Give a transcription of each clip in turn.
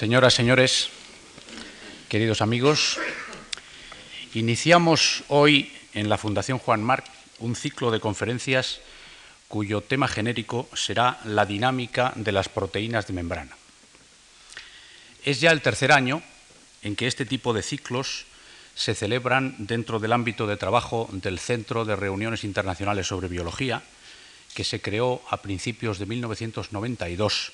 Señoras, señores, queridos amigos, iniciamos hoy en la Fundación Juan Marc un ciclo de conferencias cuyo tema genérico será la dinámica de las proteínas de membrana. Es ya el tercer año en que este tipo de ciclos se celebran dentro del ámbito de trabajo del Centro de Reuniones Internacionales sobre Biología, que se creó a principios de 1992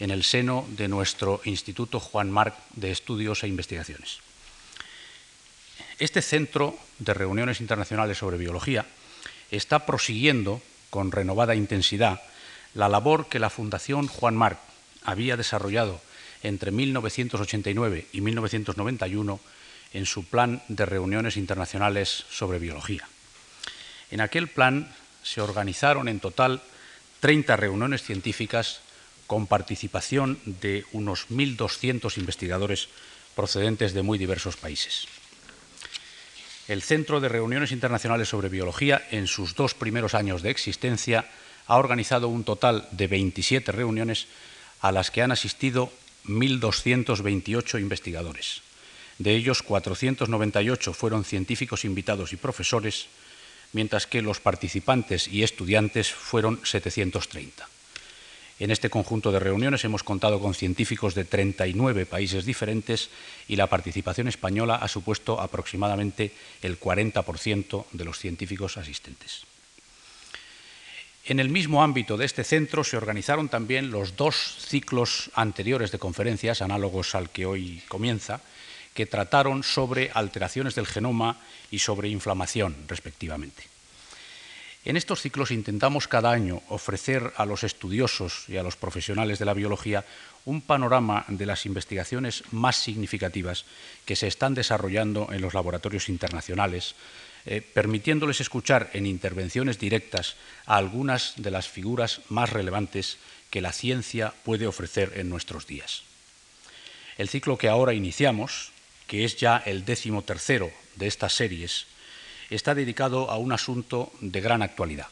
en el seno de nuestro Instituto Juan Marc de Estudios e Investigaciones. Este Centro de Reuniones Internacionales sobre Biología está prosiguiendo con renovada intensidad la labor que la Fundación Juan Marc había desarrollado entre 1989 y 1991 en su plan de reuniones internacionales sobre biología. En aquel plan se organizaron en total 30 reuniones científicas con participación de unos 1.200 investigadores procedentes de muy diversos países. El Centro de Reuniones Internacionales sobre Biología, en sus dos primeros años de existencia, ha organizado un total de 27 reuniones a las que han asistido 1.228 investigadores. De ellos, 498 fueron científicos invitados y profesores, mientras que los participantes y estudiantes fueron 730. En este conjunto de reuniones hemos contado con científicos de 39 países diferentes y la participación española ha supuesto aproximadamente el 40% de los científicos asistentes. En el mismo ámbito de este centro se organizaron también los dos ciclos anteriores de conferencias, análogos al que hoy comienza, que trataron sobre alteraciones del genoma y sobre inflamación, respectivamente. En estos ciclos intentamos cada año ofrecer a los estudiosos y a los profesionales de la biología un panorama de las investigaciones más significativas que se están desarrollando en los laboratorios internacionales, eh, permitiéndoles escuchar en intervenciones directas a algunas de las figuras más relevantes que la ciencia puede ofrecer en nuestros días. El ciclo que ahora iniciamos, que es ya el décimo tercero de estas series, está dedicado a un asunto de gran actualidad,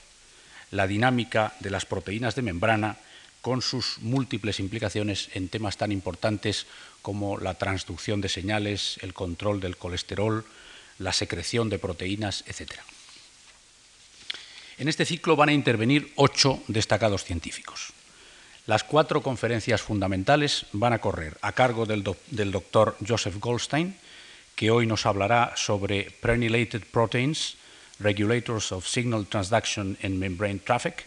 la dinámica de las proteínas de membrana con sus múltiples implicaciones en temas tan importantes como la transducción de señales, el control del colesterol, la secreción de proteínas, etc. En este ciclo van a intervenir ocho destacados científicos. Las cuatro conferencias fundamentales van a correr a cargo del, doctor Joseph Goldstein, que hoy nos hablará sobre Prenylated Proteins, Regulators of Signal Transduction and Membrane Traffic,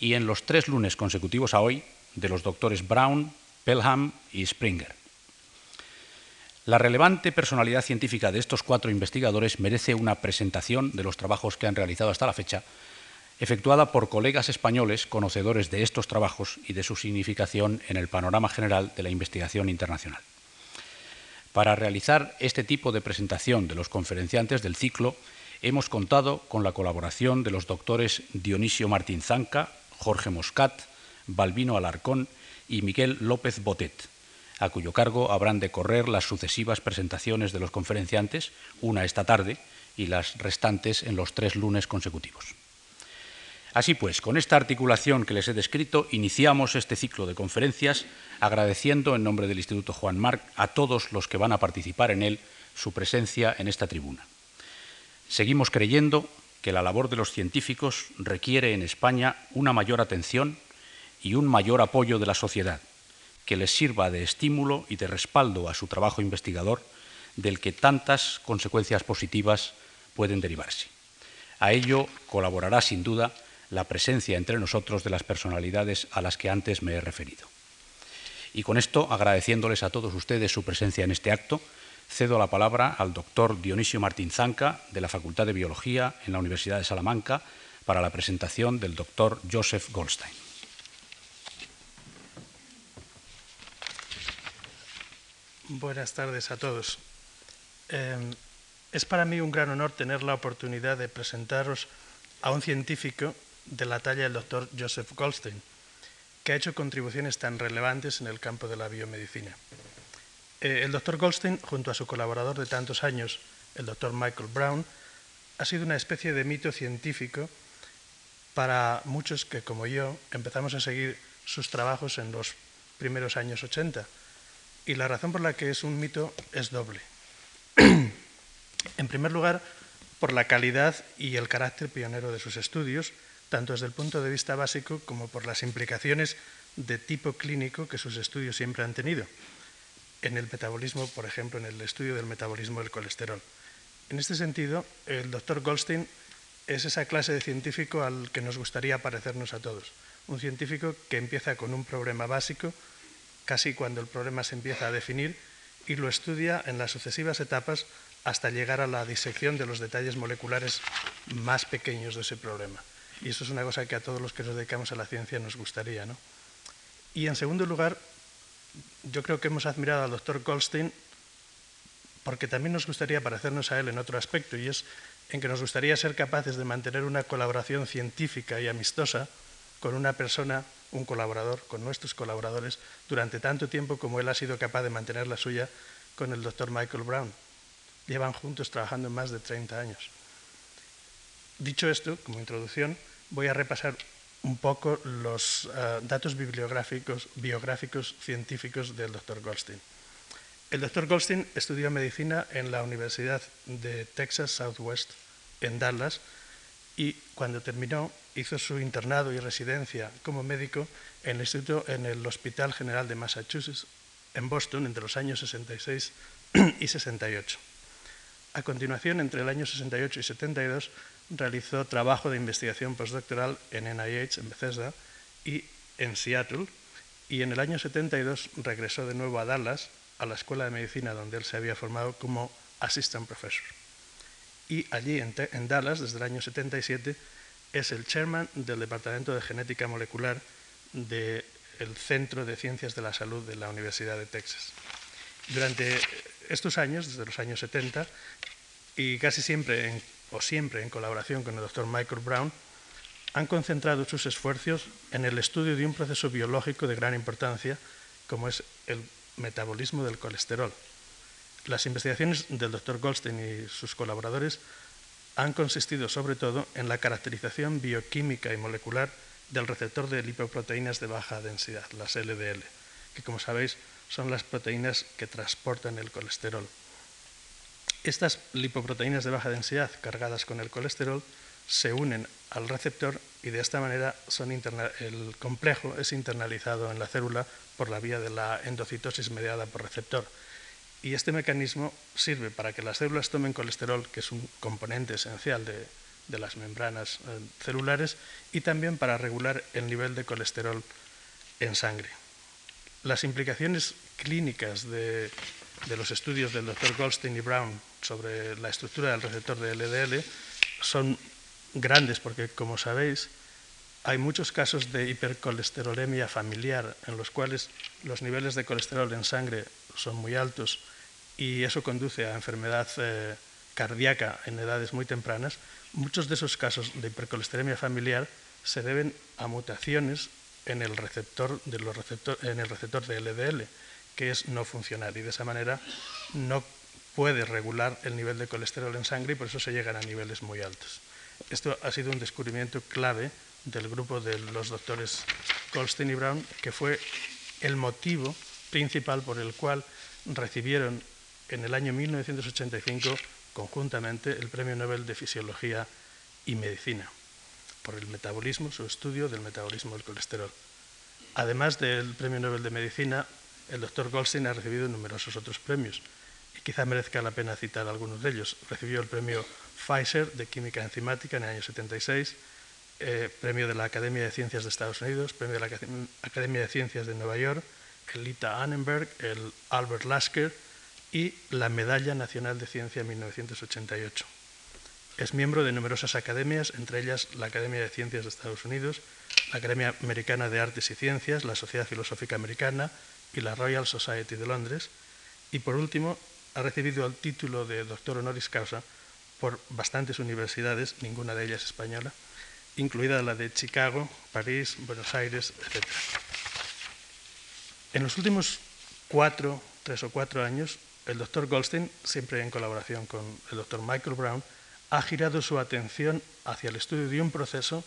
y en los tres lunes consecutivos a hoy, de los doctores Brown, Pelham y Springer. La relevante personalidad científica de estos cuatro investigadores merece una presentación de los trabajos que han realizado hasta la fecha, efectuada por colegas españoles conocedores de estos trabajos y de su significación en el panorama general de la investigación internacional. Para realizar este tipo de presentación de los conferenciantes del ciclo, hemos contado con la colaboración de los doctores Dionisio Martín Zanca, Jorge Moscat, Balbino Alarcón y Miguel López Botet, a cuyo cargo habrán de correr las sucesivas presentaciones de los conferenciantes, una esta tarde y las restantes en los tres lunes consecutivos. Así pues, con esta articulación que les he descrito, iniciamos este ciclo de conferencias agradeciendo en nombre del Instituto Juan Marc a todos los que van a participar en él su presencia en esta tribuna. Seguimos creyendo que la labor de los científicos requiere en España una mayor atención y un mayor apoyo de la sociedad, que les sirva de estímulo y de respaldo a su trabajo investigador, del que tantas consecuencias positivas pueden derivarse. A ello colaborará sin duda la presencia entre nosotros de las personalidades a las que antes me he referido. Y con esto, agradeciéndoles a todos ustedes su presencia en este acto, cedo la palabra al doctor Dionisio Martín Zanca, de la Facultad de Biología en la Universidad de Salamanca, para la presentación del doctor Joseph Goldstein. Buenas tardes a todos. Eh, es para mí un gran honor tener la oportunidad de presentaros a un científico de la talla del doctor Joseph Goldstein, que ha hecho contribuciones tan relevantes en el campo de la biomedicina. Eh, el doctor Goldstein, junto a su colaborador de tantos años, el doctor Michael Brown, ha sido una especie de mito científico para muchos que, como yo, empezamos a seguir sus trabajos en los primeros años 80. Y la razón por la que es un mito es doble. en primer lugar, por la calidad y el carácter pionero de sus estudios, tanto desde el punto de vista básico como por las implicaciones de tipo clínico que sus estudios siempre han tenido. En el metabolismo, por ejemplo, en el estudio del metabolismo del colesterol. En este sentido, el doctor Goldstein es esa clase de científico al que nos gustaría parecernos a todos. Un científico que empieza con un problema básico, casi cuando el problema se empieza a definir, y lo estudia en las sucesivas etapas hasta llegar a la disección de los detalles moleculares más pequeños de ese problema. Y eso es una cosa que a todos los que nos dedicamos a la ciencia nos gustaría. ¿no? Y en segundo lugar, yo creo que hemos admirado al doctor Goldstein porque también nos gustaría parecernos a él en otro aspecto, y es en que nos gustaría ser capaces de mantener una colaboración científica y amistosa con una persona, un colaborador, con nuestros colaboradores, durante tanto tiempo como él ha sido capaz de mantener la suya con el doctor Michael Brown. Llevan juntos trabajando más de 30 años. Dicho esto, como introducción, voy a repasar un poco los uh, datos bibliográficos, biográficos científicos del doctor Goldstein. El doctor Goldstein estudió medicina en la Universidad de Texas Southwest en Dallas y cuando terminó hizo su internado y residencia como médico en el, instituto, en el Hospital General de Massachusetts en Boston entre los años 66 y 68. A continuación, entre el año 68 y 72, realizó trabajo de investigación postdoctoral en NIH, en Bethesda, y en Seattle, y en el año 72 regresó de nuevo a Dallas a la Escuela de Medicina donde él se había formado como assistant professor. Y allí en, Dallas, desde el año 77, es el chairman del Departamento de Genética Molecular del Centro de Ciencias de la Salud de la Universidad de Texas. Durante estos años, desde los años 70, y casi siempre en, o siempre en colaboración con el doctor Michael Brown, han concentrado sus esfuerzos en el estudio de un proceso biológico de gran importancia, como es el metabolismo del colesterol. Las investigaciones del doctor Goldstein y sus colaboradores han consistido sobre todo en la caracterización bioquímica y molecular del receptor de lipoproteínas de baja densidad, las LDL, que como sabéis son las proteínas que transportan el colesterol. Estas lipoproteínas de baja densidad cargadas con el colesterol se unen al receptor y de esta manera el complejo es internalizado en la célula por la vía de la endocitosis mediada por receptor. Y este mecanismo sirve para que las células tomen colesterol, que es un componente esencial de, las membranas eh, celulares, y también para regular el nivel de colesterol en sangre. Las implicaciones clínicas de, de los estudios del doctor Goldstein y Brown sobre la estructura del receptor de LDL son grandes porque, como sabéis, hay muchos casos de hipercolesterolemia familiar en los cuales los niveles de colesterol en sangre son muy altos y eso conduce a enfermedad eh, cardíaca en edades muy tempranas. Muchos de esos casos de hipercolesterolemia familiar se deben a mutaciones en el receptor de, los en el receptor de LDL, que es no funcional y de esa manera no puede regular el nivel de colesterol en sangre y por eso se llegan a niveles muy altos. Esto ha sido un descubrimiento clave del grupo de los doctores Goldstein y Brown, que fue el motivo principal por el cual recibieron en el año 1985 conjuntamente el Premio Nobel de Fisiología y Medicina, por el metabolismo, su estudio del metabolismo del colesterol. Además del Premio Nobel de Medicina, el doctor Goldstein ha recibido numerosos otros premios, y quizá merezca la pena citar algunos de ellos. Recibió el premio Pfizer de Química Enzimática en el año 76, eh, premio de la Academia de Ciencias de Estados Unidos, premio de la Academia de Ciencias de Nueva York, el Lita Annenberg, el Albert Lasker y la Medalla Nacional de Ciencia en 1988. Es miembro de numerosas academias, entre ellas la Academia de Ciencias de Estados Unidos, la Academia Americana de Artes y Ciencias, la Sociedad Filosófica Americana y la Royal Society de Londres. Y por último, ha recibido el título de doctor honoris causa por bastantes universidades, ninguna de ellas española, incluida la de Chicago, París, Buenos Aires, etc. En los últimos cuatro, tres o cuatro años, el doctor Goldstein, siempre en colaboración con el doctor Michael Brown, ha girado su atención hacia el estudio de un proceso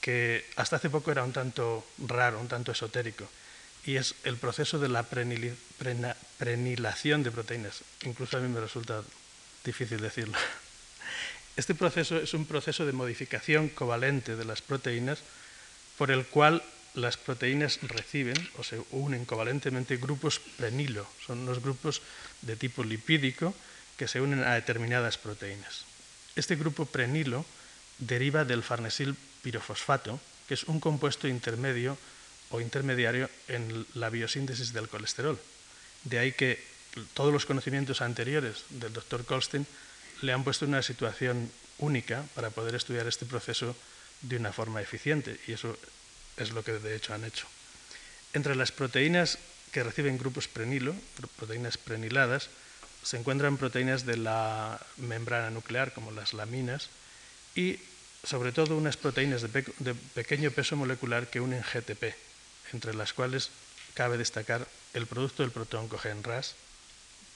que hasta hace poco era un tanto raro, un tanto esotérico, y es el proceso de la prenilación de proteínas. Incluso a mí me resulta difícil decirlo. Este proceso es un proceso de modificación covalente de las proteínas por el cual las proteínas reciben o se unen covalentemente grupos prenilo. Son unos grupos de tipo lipídico que se unen a determinadas proteínas. Este grupo prenilo deriva del farnesil pirofosfato, que es un compuesto intermedio o intermediario en la biosíntesis del colesterol. De ahí que todos los conocimientos anteriores del doctor Goldstein le han puesto en una situación única para poder estudiar este proceso de una forma eficiente, y eso es lo que de hecho han hecho. Entre las proteínas que reciben grupos prenilo, proteínas preniladas, se encuentran proteínas de la membrana nuclear, como las laminas, y sobre todo unas proteínas de, pequeño peso molecular que unen GTP, entre las cuales cabe destacar el producto del protooncogen RAS,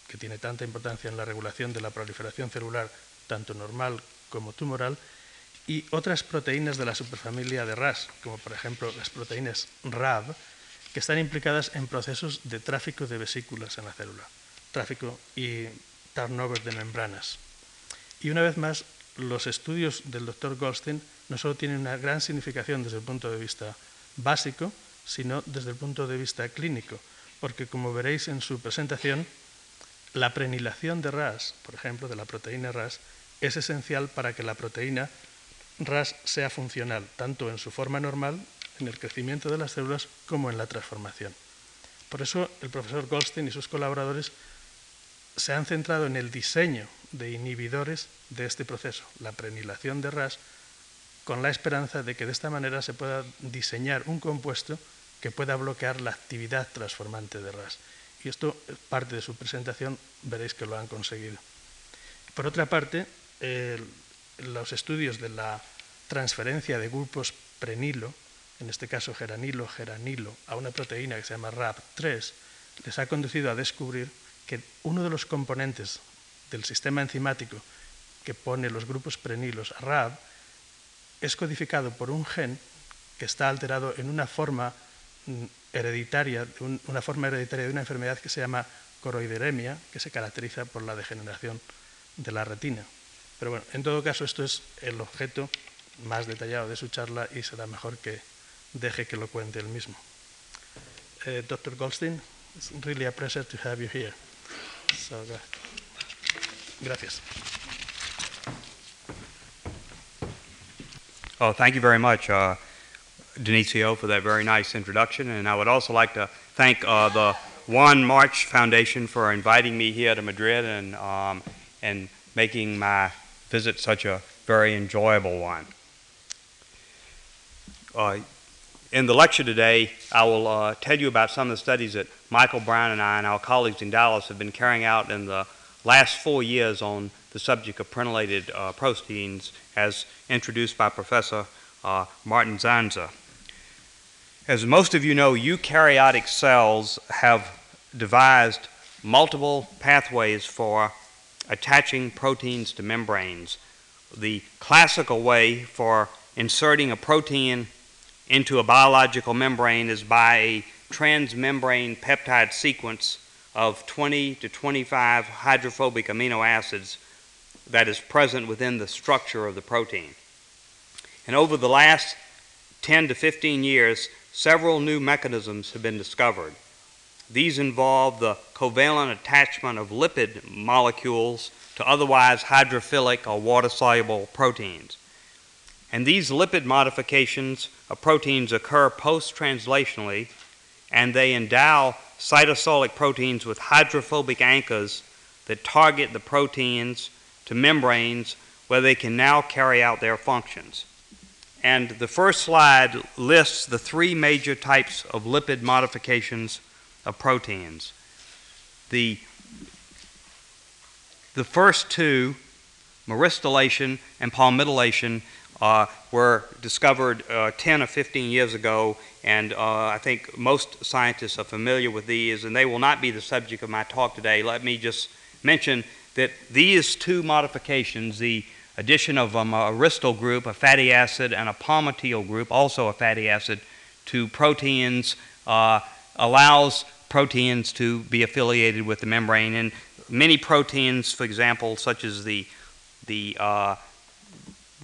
que tiene tanta importancia en la regulación de la proliferación celular, tanto normal como tumoral, y otras proteínas de la superfamilia de RAS, como por ejemplo las proteínas RAB, que están implicadas en procesos de tráfico de vesículas en la célula, tráfico y turnover de membranas. Y una vez más, los estudios del doctor Goldstein no solo tienen una gran significación desde el punto de vista básico, sino desde el punto de vista clínico, porque como veréis en su presentación, la prenilación de RAS, por ejemplo, de la proteína RAS, es esencial para que la proteína RAS sea funcional, tanto en su forma normal, en el crecimiento de las células, como en la transformación. Por eso el profesor Goldstein y sus colaboradores se han centrado en el diseño de inhibidores de este proceso, la prenilación de RAS, con la esperanza de que de esta manera se pueda diseñar un compuesto que pueda bloquear la actividad transformante de RAS. Y esto, parte de su presentación, veréis que lo han conseguido. Por otra parte, los estudios de la transferencia de grupos prenilo, en este caso geranilo, geranilo, a una proteína que se llama RAB3, les ha conducido a descubrir que uno de los componentes del sistema enzimático que pone los grupos prenilos a RAB es codificado por un gen que está alterado en una forma hereditaria, una forma hereditaria de una enfermedad que se llama coroideremia, que se caracteriza por la degeneración de la retina. Pero bueno, en todo caso, esto es el objeto más detallado de su charla y será mejor que deje que lo cuente él mismo. Dr. Goldstein, it's really a pleasure to have you here. Uh, gracias. Oh, thank you very much, uh, Denicio, for that very nice introduction. And I would also like to thank uh, the Juan March Foundation for inviting me here to Madrid and, um, and making my visit such a very enjoyable one. Uh, in the lecture today, I will uh, tell you about some of the studies that Michael Brown and I and our colleagues in Dallas have been carrying out in the last four years on the subject of prenylated uh, proteins as introduced by Professor uh, Martin Zanca. As most of you know, eukaryotic cells have devised multiple pathways for attaching proteins to membranes. The classical way for inserting a protein into a biological membrane is by a transmembrane peptide sequence of 20 to 25 hydrophobic amino acids that is present within the structure of the protein. And over the last 10 to 15 years, several new mechanisms have been discovered. These involve the covalent attachment of lipid molecules to otherwise hydrophilic or water soluble proteins. And these lipid modifications of proteins occur post translationally, and they endow cytosolic proteins with hydrophobic anchors that target the proteins to membranes where they can now carry out their functions. And the first slide lists the three major types of lipid modifications of proteins. The, the first two, myristoylation and palmitylation, uh, were discovered uh, 10 or 15 years ago, and uh, I think most scientists are familiar with these, and they will not be the subject of my talk today. Let me just mention that these two modifications, the addition of um, a myristyl group, a fatty acid, and a palmitoyl group, also a fatty acid, to proteins uh, allows proteins to be affiliated with the membrane. And many proteins, for example, such as the, the uh,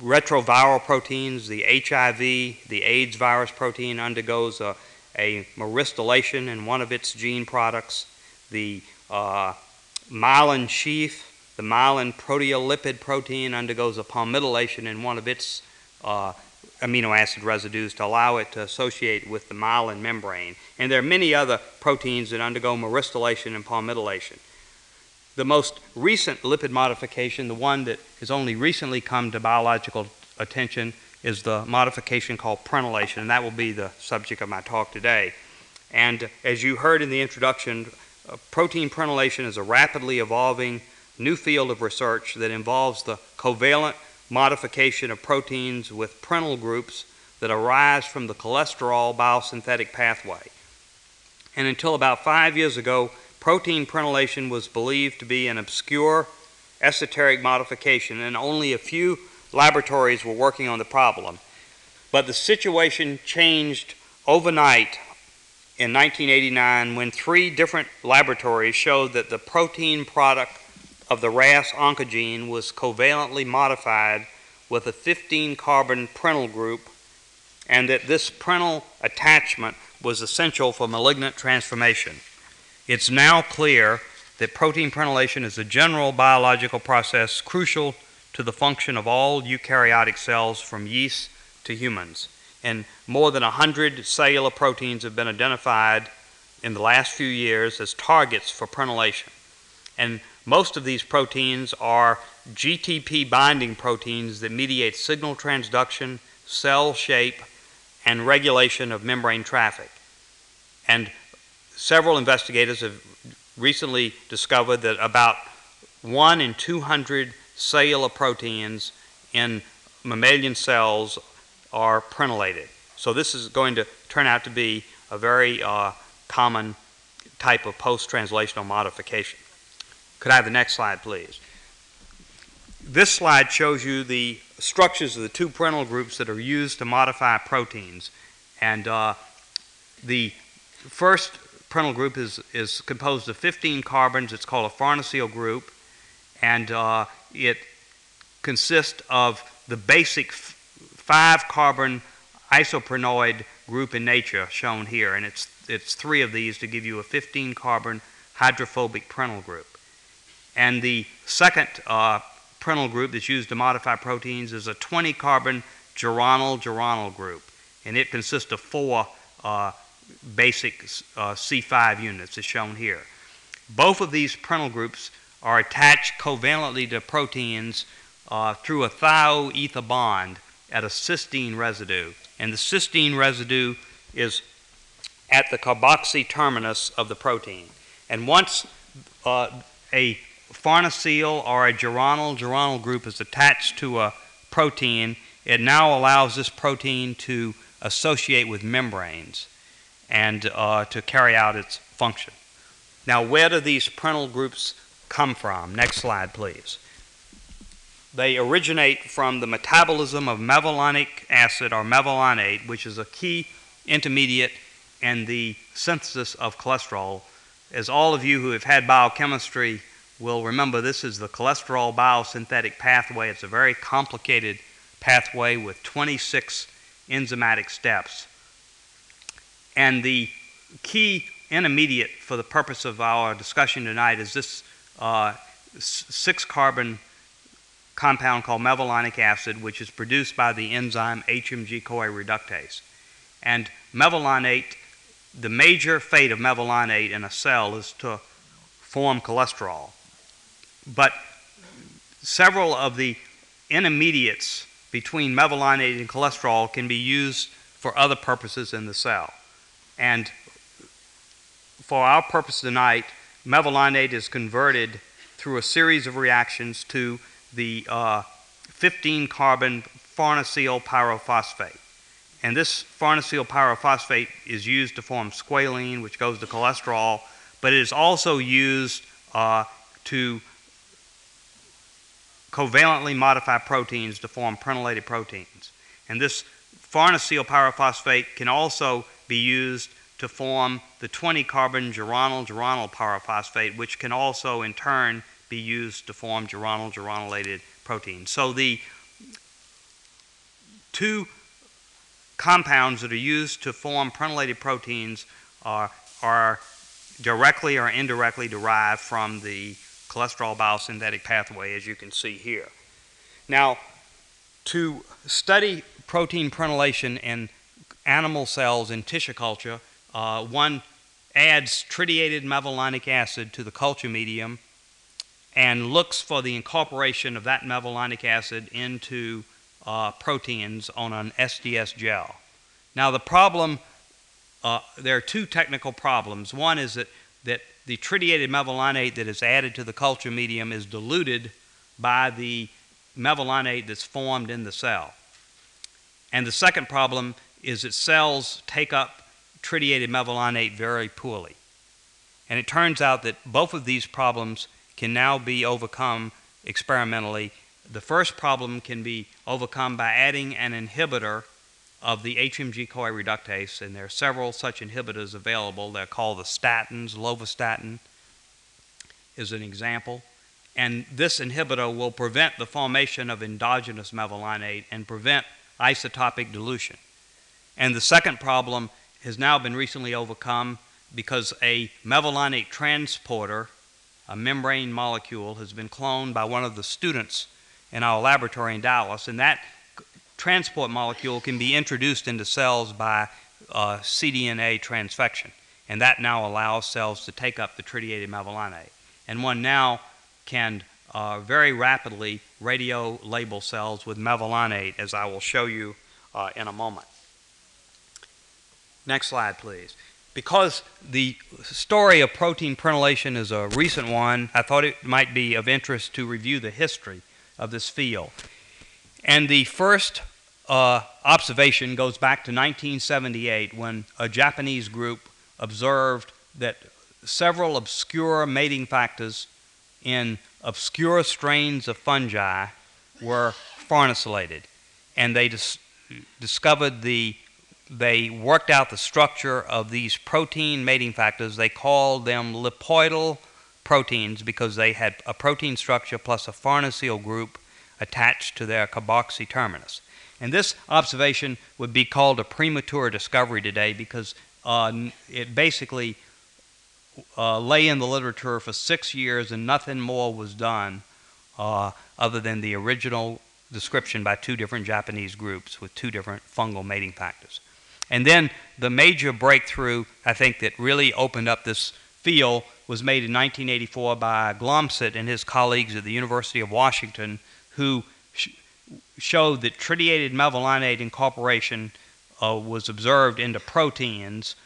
retroviral proteins, the HIV, the AIDS virus protein undergoes a, a myristoylation in one of its gene products. The uh, myelin sheath, the myelin proteolipid protein undergoes a palmitylation in one of its uh, amino acid residues to allow it to associate with the myelin membrane. And there are many other proteins that undergo myristoylation and palmitylation. The most recent lipid modification, the one that has only recently come to biological attention, is the modification called prenylation, and that will be the subject of my talk today. And as you heard in the introduction, uh, protein prenylation is a rapidly evolving new field of research that involves the covalent modification of proteins with prenyl groups that arise from the cholesterol biosynthetic pathway. And until about five years ago, protein prenylation was believed to be an obscure esoteric modification, and only a few laboratories were working on the problem. But the situation changed overnight in 1989 when three different laboratories showed that the protein product of the RAS oncogene was covalently modified with a 15 carbon prenyl group, and that this prenyl attachment was essential for malignant transformation. It's now clear that protein prenylation is a general biological process crucial to the function of all eukaryotic cells from yeast to humans. And more than 100 cellular proteins have been identified in the last few years as targets for prenylation. And most of these proteins are GTP binding proteins that mediate signal transduction, cell shape, and regulation of membrane traffic. And several investigators have recently discovered that about 1 in 200 cellular proteins in mammalian cells are prenylated. So this is going to turn out to be a very uh, common type of post-translational modification. Could I have the next slide, please? This slide shows you the structures of the two prenyl groups that are used to modify proteins. And uh, the first prenyl group is, is composed of 15 carbons. It's called a farnesyl group, and uh, it consists of the basic five carbon isoprenoid group in nature shown here, and it's, it's three of these to give you a 15 carbon hydrophobic prenyl group. And the second uh, prenyl group that's used to modify proteins is a 20 carbon geranyl geranyl group, and it consists of four uh, basic uh, C5 units as shown here. Both of these prenyl groups are attached covalently to proteins uh, through a thioether bond at a cysteine residue. And the cysteine residue is at the carboxy terminus of the protein. And once uh, a farnesyl or a geranyl geranyl group is attached to a protein, it now allows this protein to associate with membranes and uh, to carry out its function. Now, where do these prenyl groups come from? Next slide, please. They originate from the metabolism of mevalonic acid or mevalonate, which is a key intermediate in the synthesis of cholesterol. As all of you who have had biochemistry will remember, this is the cholesterol biosynthetic pathway. It's a very complicated pathway with 26 enzymatic steps. And the key intermediate for the purpose of our discussion tonight is this uh, six carbon compound called mevalonic acid, which is produced by the enzyme HMG CoA reductase. And mevalonate, the major fate of mevalonate in a cell is to form cholesterol. But several of the intermediates between mevalonate and cholesterol can be used for other purposes in the cell. And for our purpose tonight, mevalonate is converted through a series of reactions to the uh, 15 carbon farnesyl pyrophosphate. And this farnesyl pyrophosphate is used to form squalene, which goes to cholesterol, but it is also used uh, to covalently modify proteins to form prenylated proteins. And this farnesyl pyrophosphate can also be used to form the 20 carbon geranyl geranyl pyrophosphate, which can also in turn be used to form geranyl geranylated proteins. So the two compounds that are used to form prenylated proteins are, are directly or indirectly derived from the cholesterol biosynthetic pathway, as you can see here. Now, to study protein prenylation in animal cells in tissue culture, uh, one adds tritiated mevalonic acid to the culture medium and looks for the incorporation of that mevalonic acid into uh, proteins on an SDS gel. Now, the problem, uh, there are two technical problems. One is that, that the tritiated mevalonate that is added to the culture medium is diluted by the mevalonate that's formed in the cell. And the second problem is that cells take up tritiated mevalonate very poorly. And it turns out that both of these problems can now be overcome experimentally. The first problem can be overcome by adding an inhibitor of the HMG CoA reductase, and there are several such inhibitors available. They're called the statins. Lovastatin is an example. And this inhibitor will prevent the formation of endogenous mevalonate and prevent isotopic dilution. And the second problem has now been recently overcome because a mevalonate transporter, a membrane molecule, has been cloned by one of the students in our laboratory in Dallas, and that transport molecule can be introduced into cells by uh, cDNA transfection, and that now allows cells to take up the tritiated mevalonate. And one now can uh, very rapidly radio label cells with mevalonate, as I will show you uh, in a moment. Next slide, please. Because the story of protein prenylation is a recent one, I thought it might be of interest to review the history of this field. And the first uh, observation goes back to 1978 when a Japanese group observed that several obscure mating factors in obscure strains of fungi were farnesylated. And they dis- discovered the they worked out the structure of these protein mating factors. They called them lipoidal proteins because they had a protein structure plus a farnesyl group attached to their carboxy terminus. And this observation would be called a premature discovery today because uh, it basically uh, lay in the literature for six years and nothing more was done uh, other than the original description by two different Japanese groups with two different fungal mating factors. And then the major breakthrough, I think, that really opened up this field was made in 1984 by Glomset and his colleagues at the University of Washington, who showed that tritiated mevalonate incorporation uh, was observed into proteins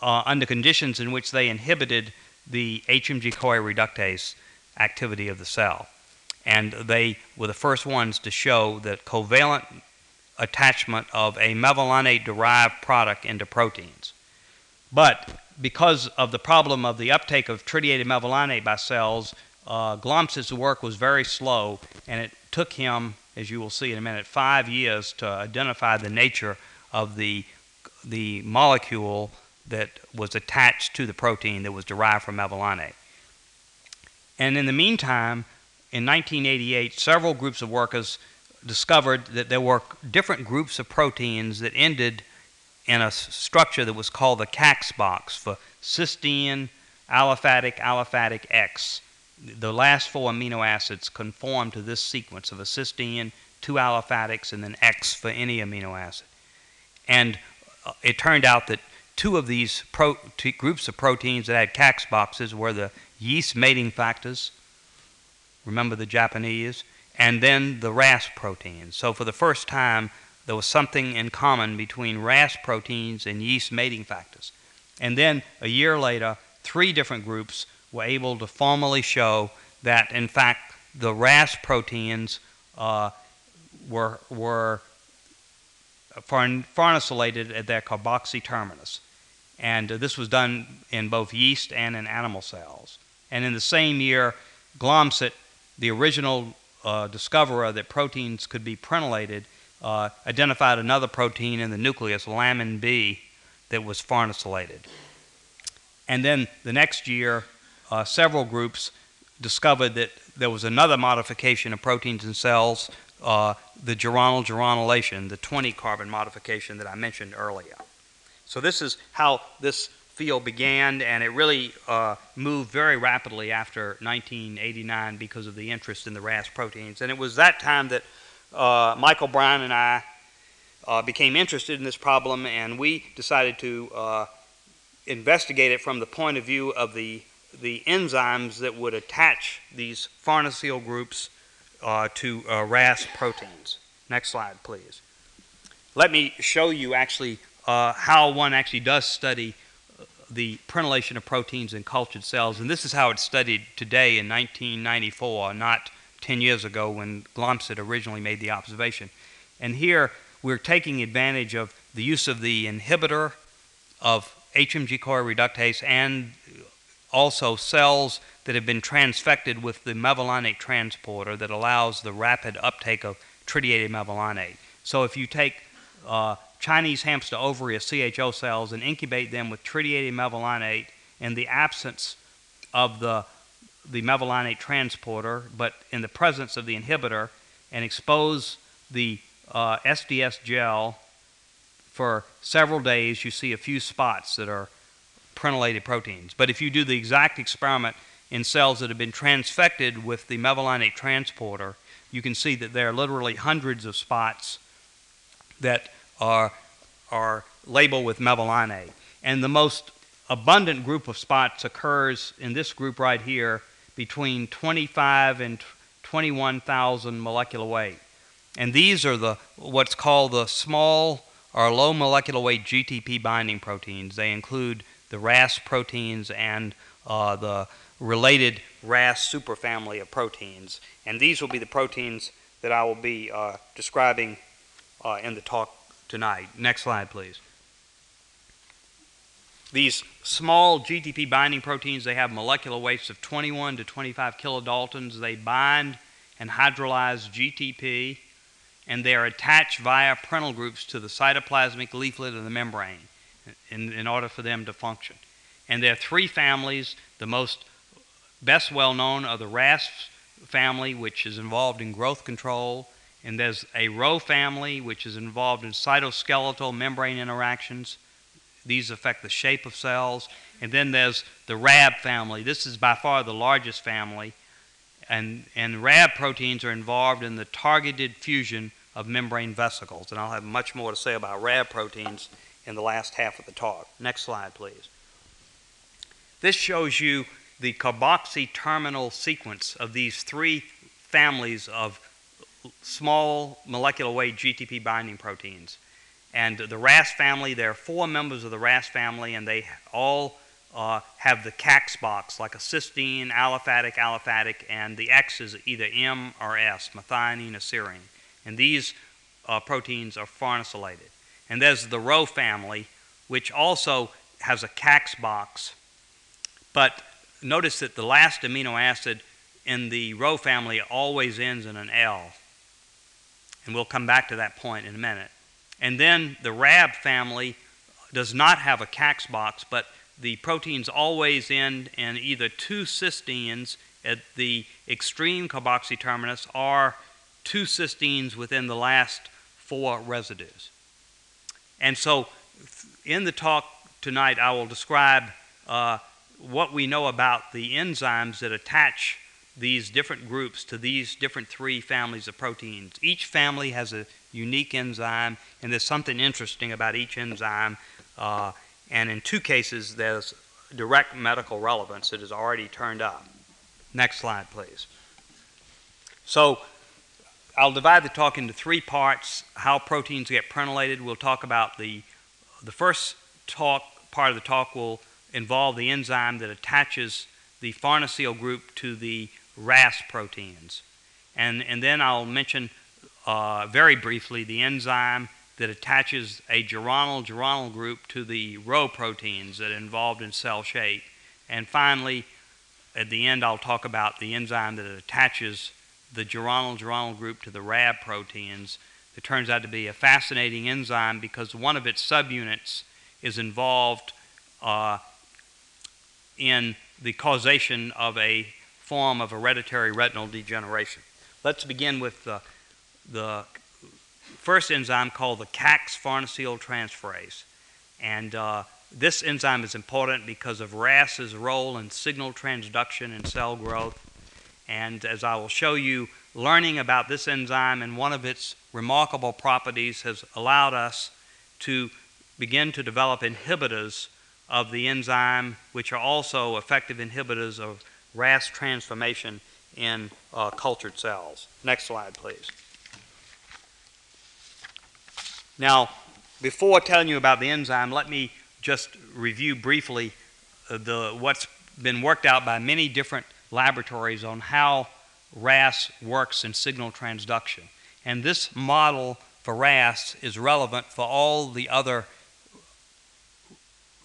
uh, under conditions in which they inhibited the HMG CoA reductase activity of the cell. And they were the first ones to show that covalent attachment of a mevalonate derived product into proteins. But because of the problem of the uptake of tritiated mevalonate by cells, uh, work was very slow, and it took him, as you will see in a minute, five years to identify the nature of the, the molecule that was attached to the protein that was derived from mevalonate. And in the meantime, in 1988, several groups of workers discovered that there were different groups of proteins that ended in a structure that was called the CAX box for cysteine, aliphatic, aliphatic X. The last four amino acids conform to this sequence of a cysteine, two aliphatics, and then X for any amino acid. And uh, it turned out that two of these groups of proteins that had CAX boxes were the yeast mating factors. Remember the Japanese? and then the RAS proteins. So for the first time, there was something in common between RAS proteins and yeast mating factors. And then a year later, three different groups were able to formally show that, in fact, the RAS proteins uh, were, were farnesylated at their carboxy terminus. And uh, this was done in both yeast and in animal cells. And in the same year, Glomset, the original uh, discoverer that proteins could be prenylated uh, identified another protein in the nucleus, lamin B, that was farnesylated. And then the next year, uh, several groups discovered that there was another modification of proteins in cells, uh, the geranyl geranylation, the 20 carbon modification that I mentioned earlier. So this is how this field began, and it really uh, moved very rapidly after 1989 because of the interest in the RAS proteins. And it was that time that uh, Michael Brown and I uh, became interested in this problem, and we decided to uh, investigate it from the point of view of the the enzymes that would attach these farnesyl groups uh, to uh, RAS proteins. Next slide, please. Let me show you actually uh, how one actually does study uh, the prenylation of proteins in cultured cells, and this is how it's studied today in 1994, not 10 years ago when Glomset originally made the observation. And here we're taking advantage of the use of the inhibitor of HMG CoA reductase and also cells that have been transfected with the mevalonate transporter that allows the rapid uptake of tritiated mevalonate. So if you take uh, Chinese hamster ovary of CHO cells and incubate them with tritiated mevalonate in the absence of the, the mevalonate transporter, but in the presence of the inhibitor, and expose the uh, SDS gel for several days, you see a few spots that are prenylated proteins. But if you do the exact experiment in cells that have been transfected with the mevalonate transporter, you can see that there are literally hundreds of spots that are, are labeled with mevalonate. And the most abundant group of spots occurs in this group right here between 25 and 21,000 molecular weight. And these are the what's called the small or low molecular weight GTP binding proteins. They include the RAS proteins and uh, the related RAS superfamily of proteins. And these will be the proteins that I will be uh, describing uh, in the talk tonight. Next slide, please. These small GTP binding proteins, they have molecular weights of 21 to 25 kilodaltons. They bind and hydrolyze GTP, and they are attached via prenyl groups to the cytoplasmic leaflet of the membrane in, in order for them to function. And there are three families. The most best well known are the RAS family, which is involved in growth control. And there's a Rho family, which is involved in cytoskeletal membrane interactions. These affect the shape of cells. And then there's the RAB family. This is by far the largest family. And, and RAB proteins are involved in the targeted fusion of membrane vesicles. And I'll have much more to say about RAB proteins in the last half of the talk. Next slide, please. This shows you the carboxy terminal sequence of these three families of small molecular weight GTP binding proteins. And the RAS family, there are four members of the RAS family, and they all uh, have the CAX box, like a cysteine, aliphatic, aliphatic, and the X is either M or S, methionine or serine. And these uh, proteins are farnesylated. And there's the Rho family, which also has a CAX box. But notice that the last amino acid in the Rho family always ends in an L. And we'll come back to that point in a minute. And then the Rab family does not have a CAX box, but the proteins always end in either two cysteines at the extreme carboxy terminus or two cysteines within the last four residues. And so, in the talk tonight, I will describe uh, what we know about the enzymes that attach these different groups to these different three families of proteins. Each family has a unique enzyme, and there's something interesting about each enzyme. Uh, and in two cases, there's direct medical relevance that has already turned up. Next slide, please. So, I'll divide the talk into three parts how proteins get prenylated. We'll talk about the, the first talk, part of the talk will involve the enzyme that attaches the farnesyl group to the RAS proteins. And, and then I'll mention uh, very briefly the enzyme that attaches a geranyl geranyl group to the Rho proteins that are involved in cell shape. And finally, at the end, I'll talk about the enzyme that attaches the geranyl geranyl group to the RAB proteins. It turns out to be a fascinating enzyme because one of its subunits is involved uh, in the causation of a form of hereditary retinal degeneration. Let's begin with the, the first enzyme called the CAX farnesyl transferase. And uh, this enzyme is important because of RAS's role in signal transduction and cell growth. And as I will show you, learning about this enzyme and one of its remarkable properties has allowed us to begin to develop inhibitors of the enzyme, which are also effective inhibitors of RAS transformation in uh, cultured cells. Next slide, please. Now, before telling you about the enzyme, let me just review briefly uh, the, what's been worked out by many different laboratories on how RAS works in signal transduction. And this model for RAS is relevant for all the other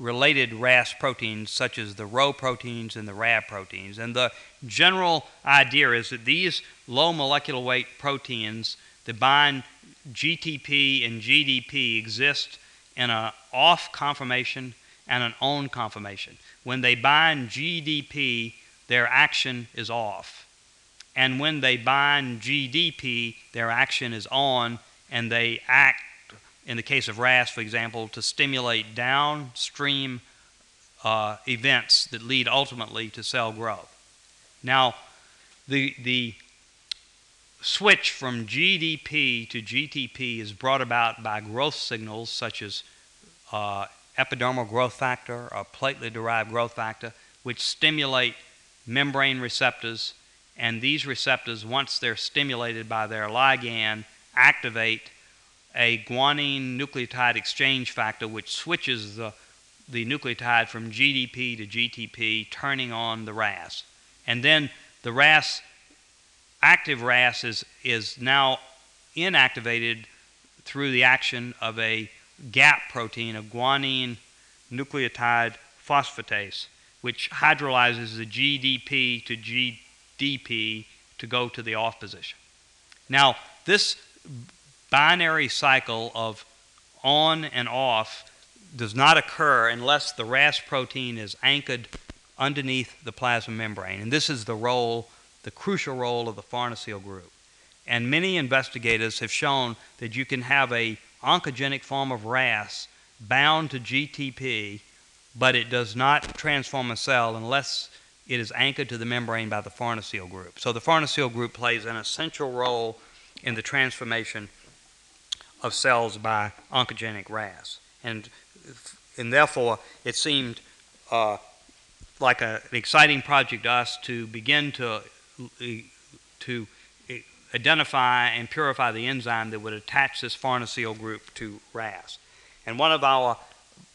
related RAS proteins, such as the Rho proteins and the Rab proteins. And the general idea is that these low molecular weight proteins that bind GTP and GDP exist in an off conformation and an on conformation. When they bind GDP, their action is off. And when they bind GDP, their action is on, and they act, in the case of RAS, for example, to stimulate downstream uh, events that lead ultimately to cell growth. Now, the, the switch from GDP to GTP is brought about by growth signals such as uh, epidermal growth factor or platelet derived growth factor, which stimulate membrane receptors. And these receptors, once they're stimulated by their ligand, activate a guanine nucleotide exchange factor, which switches the, the nucleotide from GDP to GTP, turning on the RAS. And then the RAS, active RAS, is, is now inactivated through the action of a GAP protein, a guanine nucleotide phosphatase, which hydrolyzes the GDP to GDP to go to the off position. Now, this binary cycle of on and off does not occur unless the RAS protein is anchored underneath the plasma membrane. And this is the role, the crucial role of the farnesyl group. And many investigators have shown that you can have a oncogenic form of RAS bound to GTP, but it does not transform a cell unless it is anchored to the membrane by the farnesyl group. So the farnesyl group plays an essential role in the transformation of cells by oncogenic RAS. And, and therefore, it seemed uh, like a, an exciting project to us to begin to, to identify and purify the enzyme that would attach this farnesyl group to RAS. And one of our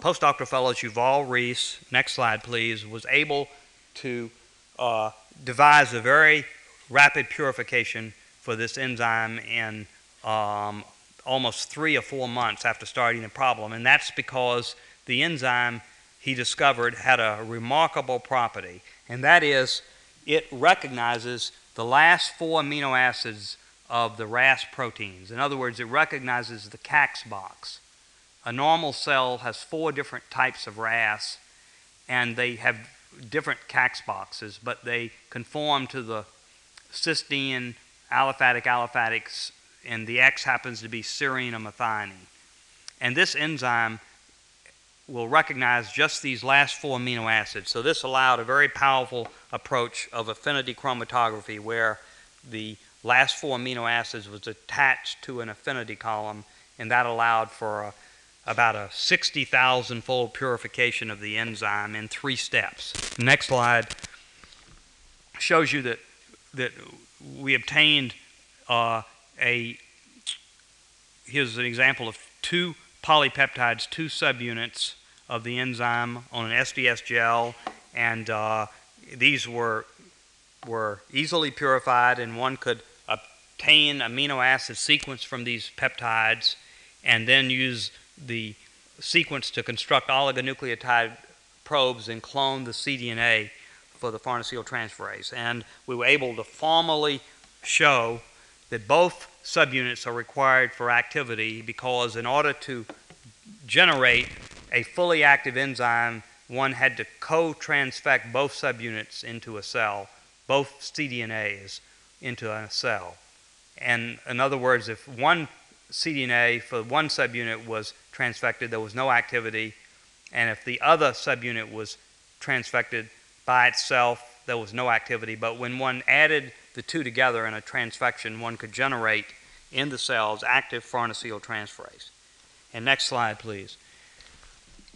postdoctoral fellows, Yuval Rees, next slide please, was able to uh, devise a very rapid purification for this enzyme in um, almost three or four months after starting the problem. And that's because the enzyme he discovered had a remarkable property, and that is it recognizes the last four amino acids of the RAS proteins. In other words, it recognizes the CAX box. A normal cell has four different types of RAS, and they have different CAX boxes, but they conform to the cysteine, aliphatic, aliphatic, and the X happens to be serine or methionine. And this enzyme will recognize just these last four amino acids. So this allowed a very powerful approach of affinity chromatography where the last four amino acids was attached to an affinity column, and that allowed for a, about a 60,000 fold purification of the enzyme in three steps. Next slide shows you that, that we obtained uh, a, here's an example of two polypeptides, two subunits of the enzyme on an SDS gel, and uh, these were were easily purified, and one could obtain amino acid sequence from these peptides, and then use the sequence to construct oligonucleotide probes and clone the cDNA for the farnesyl transferase. And we were able to formally show that both subunits are required for activity because in order to generate a fully active enzyme, one had to co-transfect both subunits into a cell, both cDNAs into a cell. And in other words, if one cDNA for one subunit was transfected, there was no activity. And if the other subunit was transfected by itself, there was no activity. But when one added the two together in a transfection, one could generate in the cells active farnesyltransferase. And next slide, please.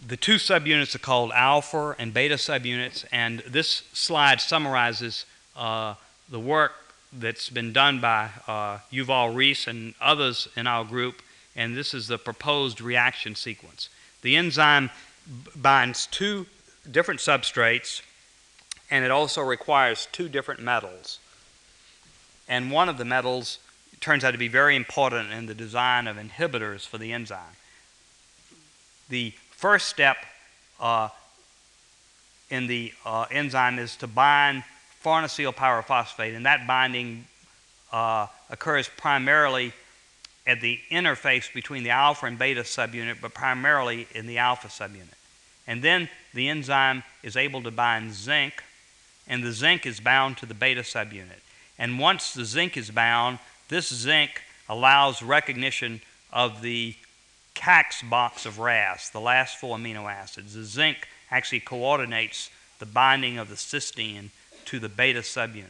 The two subunits are called alpha and beta subunits, and this slide summarizes uh, the work that's been done by uh, Yuval Rees and others in our group, and this is the proposed reaction sequence. The enzyme binds two different substrates, and it also requires two different metals. And one of the metals turns out to be very important in the design of inhibitors for the enzyme. The first step uh, in the uh, enzyme is to bind farnesyl pyrophosphate, and that binding uh, occurs primarily at the interface between the alpha and beta subunit, but primarily in the alpha subunit. And then the enzyme is able to bind zinc, and the zinc is bound to the beta subunit. And once the zinc is bound, this zinc allows recognition of the CAX box of RAS, the last four amino acids. The zinc actually coordinates the binding of the cysteine to the beta subunit.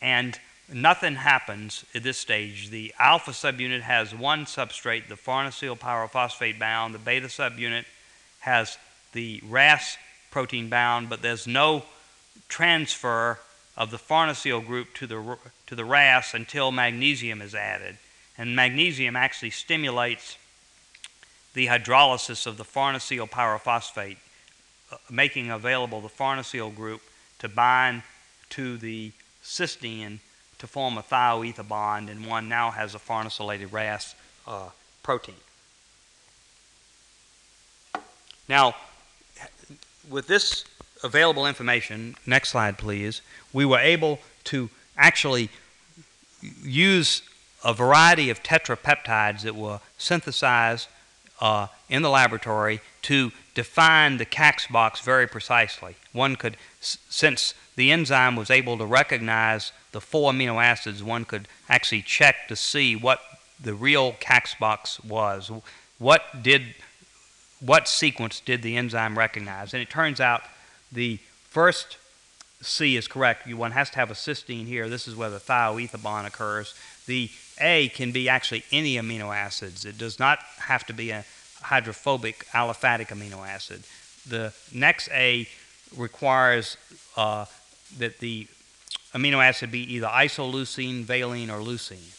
And nothing happens at this stage. The alpha subunit has one substrate, the farnesyl pyrophosphate bound. The beta subunit has the RAS protein bound, but there's no transfer of the farnesyl group to the, to the RAS until magnesium is added. And magnesium actually stimulates the hydrolysis of the farnesyl pyrophosphate, uh, making available the farnesyl group to bind to the cysteine to form a thioether bond, and one now has a farnesylated RAS uh, protein. Now, with this available information, next slide please, we were able to actually use a variety of tetrapeptides that were synthesized uh, in the laboratory to define the CAX box very precisely. One could, since the enzyme was able to recognize the four amino acids, one could actually check to see what the real CAX box was. What did, what sequence did the enzyme recognize? And it turns out the first C is correct. You one has to have a cysteine here. This is where the thioether bond occurs. The A can be actually any amino acids. It does not have to be a hydrophobic aliphatic amino acid. The next A requires uh, that the amino acid be either isoleucine, valine, or leucine.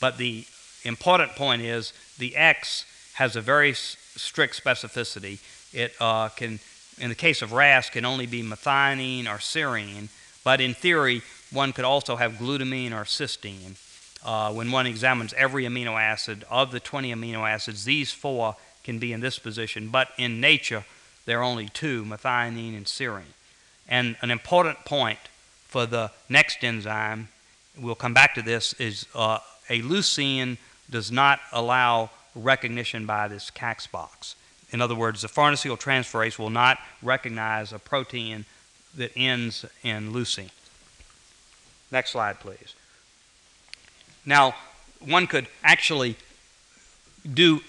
But the important point is the X has a very strict specificity. It uh, can, in the case of RAS, can only be methionine or serine, but in theory, one could also have glutamine or cysteine. Uh, when one examines every amino acid, of the 20 amino acids, these four can be in this position, but in nature, there are only two, methionine and serine. And an important point for the next enzyme, we'll come back to this, is uh, a leucine does not allow recognition by this CAX box. In other words, the farnesyltransferase will not recognize a protein that ends in leucine. Next slide, please. Now, one could actually do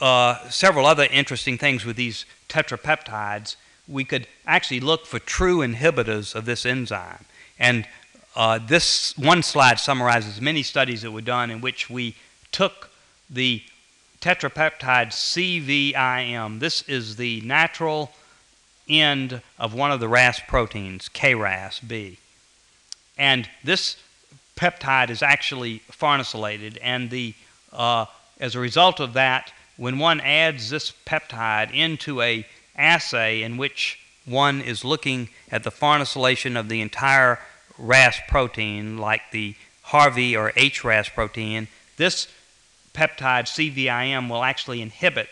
uh, several other interesting things with these tetrapeptides. We could actually look for true inhibitors of this enzyme. And uh, this one slide summarizes many studies that were done in which we took the tetrapeptide CVIM. This is the natural end of one of the RAS proteins, KRAS-B. And this peptide is actually farnesylated, and the, uh, as a result of that, when one adds this peptide into a assay in which one is looking at the farnesylation of the entire RAS protein, like the Harvey or HRAS protein, this peptide CVIM will actually inhibit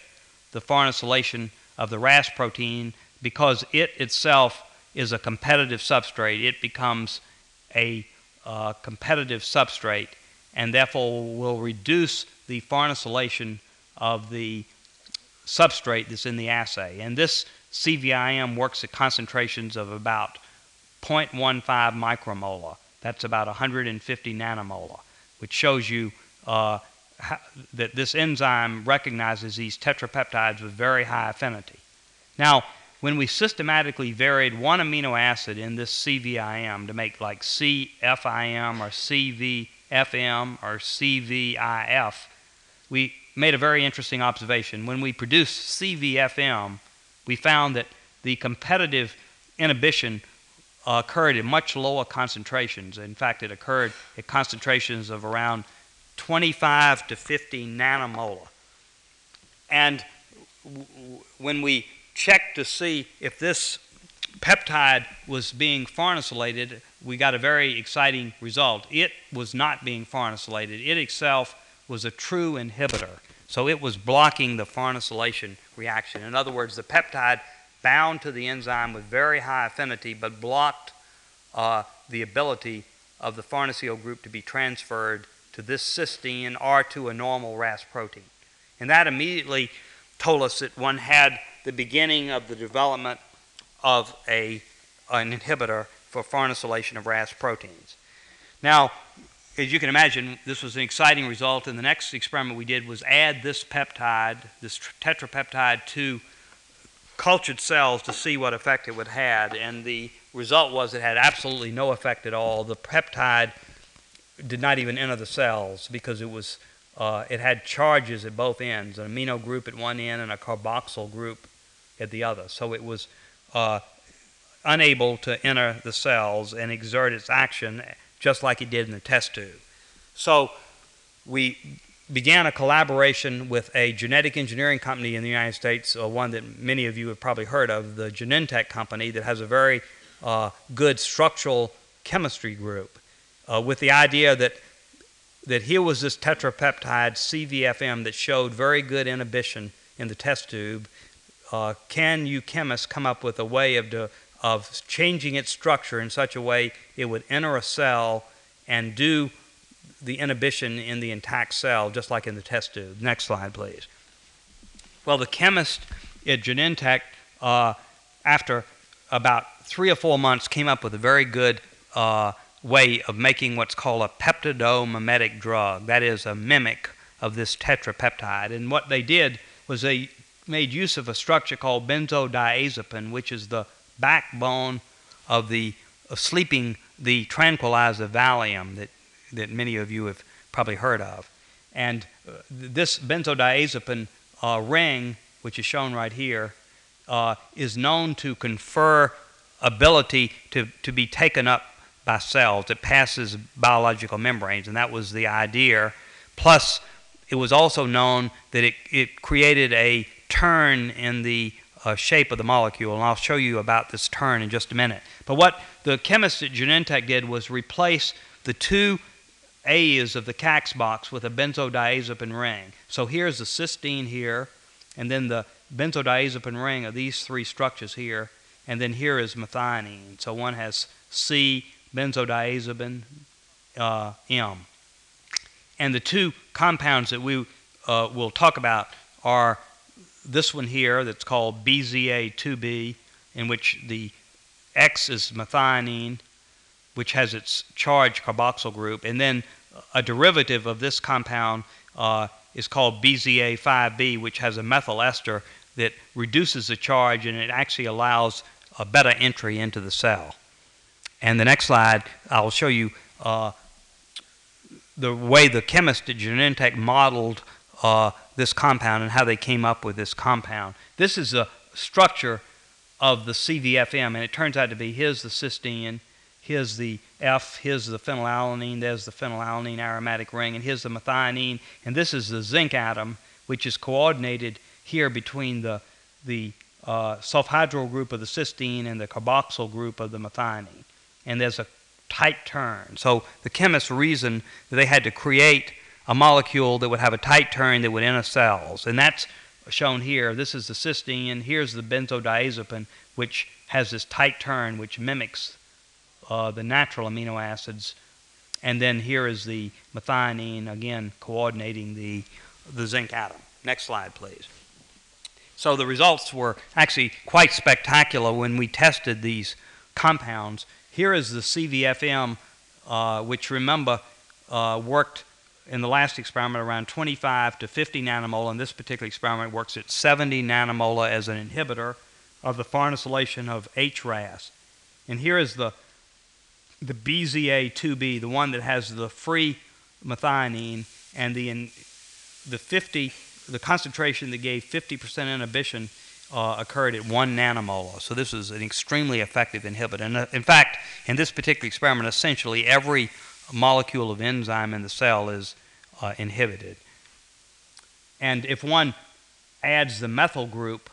the farnesylation of the RAS protein because it itself is a competitive substrate. It becomes a uh, competitive substrate and therefore will reduce the farnesylation of the substrate that's in the assay. And this CVIM works at concentrations of about 0.15 micromolar. That's about 150 nanomolar, which shows you uh, how, that this enzyme recognizes these tetrapeptides with very high affinity. Now, when we systematically varied one amino acid in this CVIM to make like CFIM or CVFM or CVIF, we made a very interesting observation. When we produced CVFM, we found that the competitive inhibition uh, occurred at much lower concentrations. In fact, it occurred at concentrations of around 25 to 50 nanomolar. And when we checked to see if this peptide was being farnesylated, we got a very exciting result. It was not being farnesylated. It itself was a true inhibitor. So it was blocking the farnesylation reaction. In other words, the peptide bound to the enzyme with very high affinity but blocked uh, the ability of the farnesyl group to be transferred to this cysteine or to a normal RAS protein. And that immediately told us that one had the beginning of the development of a, an inhibitor for farnesylation of RAS proteins. Now, as you can imagine, this was an exciting result, and the next experiment we did was add this peptide, this tetrapeptide, to cultured cells to see what effect it would have. And the result was it had absolutely no effect at all. The peptide did not even enter the cells because it was uh, it had charges at both ends, an amino group at one end and a carboxyl group at the other. So it was uh, unable to enter the cells and exert its action just like it did in the test tube. So we began a collaboration with a genetic engineering company in the United States, uh, one that many of you have probably heard of, the Genentech company, that has a very uh, good structural chemistry group, uh, with the idea that that here was this tetrapeptide CVFM that showed very good inhibition in the test tube. Uh, can you chemists come up with a way of, de- of changing its structure in such a way it would enter a cell and do the inhibition in the intact cell, just like in the test tube? Next slide, please. Well, the chemist at Genentech, uh, after about three or four months, came up with a very good uh, way of making what's called a peptidomimetic drug. That is a mimic of this tetrapeptide. And what they did was they made use of a structure called benzodiazepine, which is the backbone of the of sleeping, the tranquilizer Valium that, that many of you have probably heard of. And uh, this benzodiazepine uh, ring, which is shown right here, uh, is known to confer ability to, to be taken up by cells. It passes biological membranes, and that was the idea. Plus, it was also known that it, it created a turn in the uh, shape of the molecule, and I'll show you about this turn in just a minute. But what the chemists at Genentech did was replace the two A's of the Cax box with a benzodiazepine ring. So here's the cysteine here, and then the benzodiazepine ring of these three structures here, and then here is methionine. So one has C benzodiazepine uh, M. And the two compounds that we uh, will talk about are this one here that's called BZA2B, in which the X is methionine, which has its charged carboxyl group, and then a derivative of this compound uh, is called BZA5B, which has a methyl ester that reduces the charge and it actually allows a better entry into the cell. And the next slide, I'll show you uh, the way the chemist at Genentech modeled uh, this compound and how they came up with this compound. This is a structure of the CVFM, and it turns out to be here's the cysteine, here's the F, here's the phenylalanine, there's the phenylalanine aromatic ring, and here's the methionine, and this is the zinc atom, which is coordinated here between the, the uh, sulfhydryl group of the cysteine and the carboxyl group of the methionine and there's a tight turn. So the chemists reasoned that they had to create a molecule that would have a tight turn that would enter cells. And that's shown here. This is the cysteine. And here's the benzodiazepine, which has this tight turn, which mimics uh, the natural amino acids. And then here is the methionine, again, coordinating the, the zinc atom. Next slide, please. So the results were actually quite spectacular when we tested these compounds. Here is the CVFM, uh, which remember uh, worked in the last experiment around 25 to 50 nanomolar. In this particular experiment, works at 70 nanomolar as an inhibitor of the farnesylation of HRAS. And here is the the BZA2B, the one that has the free methionine, and the in, the 50 the concentration that gave 50% inhibition uh, occurred at one nanomolar. So this is an extremely effective inhibitor. And uh, in fact, in this particular experiment, essentially every molecule of enzyme in the cell is uh, inhibited. And if one adds the methyl group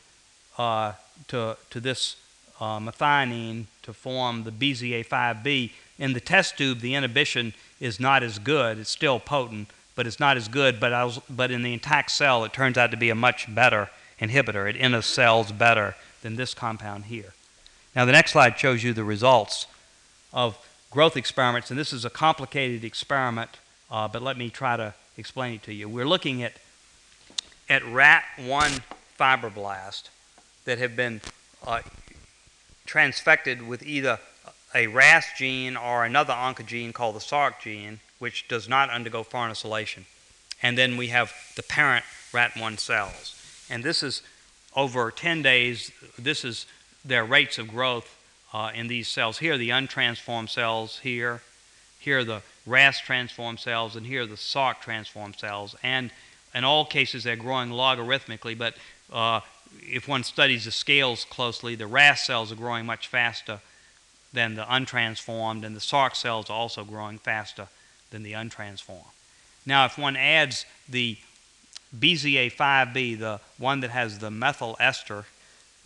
uh, to, to this uh, methionine to form the BZA5B, in the test tube, the inhibition is not as good. It's still potent, but it's not as good. But, was, but in the intact cell, it turns out to be a much better inhibitor. It enters cells better than this compound here. Now, the next slide shows you the results of growth experiments, and this is a complicated experiment, uh, but let me try to explain it to you. We're looking at, at rat 1 fibroblast that have been uh, transfected with either a RAS gene or another oncogene called the SRC gene, which does not undergo farnesylation. And then we have the parent RAT1 cells. And this is over 10 days, this is their rates of growth uh, in these cells. Here the untransformed cells here. Here are the RAS transformed cells, and here are the SRC transformed cells. And in all cases, they're growing logarithmically, but uh, if one studies the scales closely, the RAS cells are growing much faster than the untransformed, and the SRC cells are also growing faster than the untransformed. Now, if one adds the BZA5B, the one that has the methyl ester,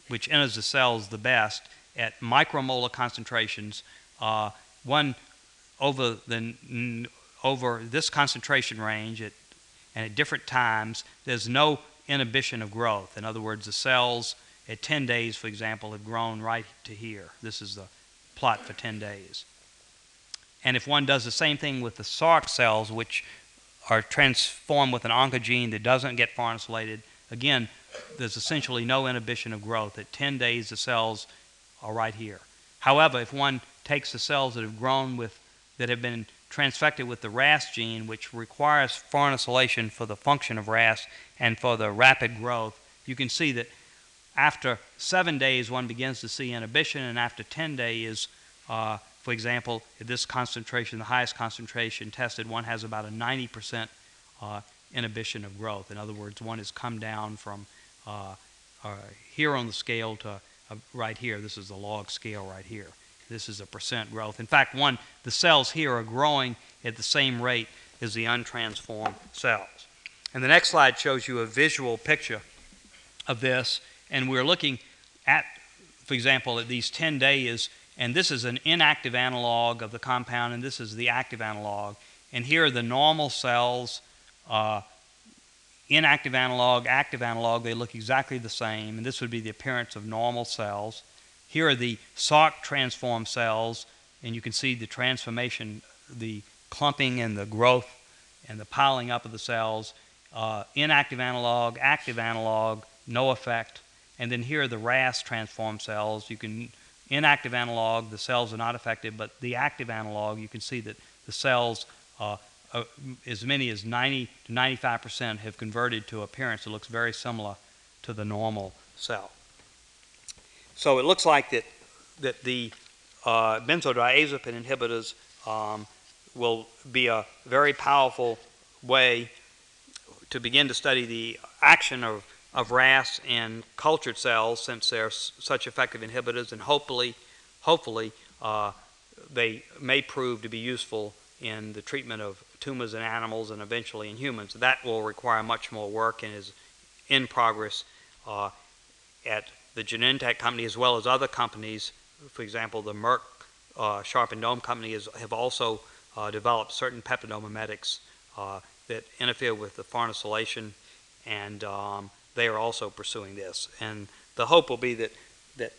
which enters the cells the best at micromolar concentrations, uh, one over the over this concentration range at, and at different times, there's no inhibition of growth. In other words, the cells at 10 days, for example, have grown right to here. This is the plot for 10 days. And if one does the same thing with the SARC cells, which are transformed with an oncogene that doesn't get farnesylated, again, there's essentially no inhibition of growth. At 10 days, the cells are right here. However, if one takes the cells that have grown with, that have been transfected with the RAS gene, which requires farnesylation for the function of RAS and for the rapid growth, you can see that after seven days, one begins to see inhibition, and after 10 days, uh, for example, at this concentration, the highest concentration tested, one has about a 90% uh, inhibition of growth. In other words, one has come down from uh, uh here on the scale to right here. This is the log scale right here. This is a percent growth. In fact, one, the cells here are growing at the same rate as the untransformed cells. And the next slide shows you a visual picture of this and we're looking at, for example, at these 10 days, and this is an inactive analog of the compound, and this is the active analog. And here are the normal cells, uh, inactive analog, active analog, they look exactly the same, and this would be the appearance of normal cells. Here are the SRC transform cells, and you can see the transformation, the clumping and the growth and the piling up of the cells. Uh, inactive analog, active analog, no effect. And then here are the RAS transform cells. You can, inactive analog, the cells are not affected, but the active analog, you can see that the cells, uh, uh, as many as 90 to 95% have converted to appearance that looks very similar to the normal cell. So it looks like that, that the uh, benzodiazepine inhibitors um, will be a very powerful way to begin to study the action of of RAS in cultured cells since they're such effective inhibitors, and hopefully, hopefully uh, they may prove to be useful in the treatment of tumors in animals and eventually in humans. That will require much more work and is in progress uh, at the Genentech company as well as other companies. For example, the Merck uh, Sharp and Dohme company is, have also uh, developed certain peptidomimetics uh, that interfere with the farnesylation and um, they are also pursuing this. And the hope will be that, that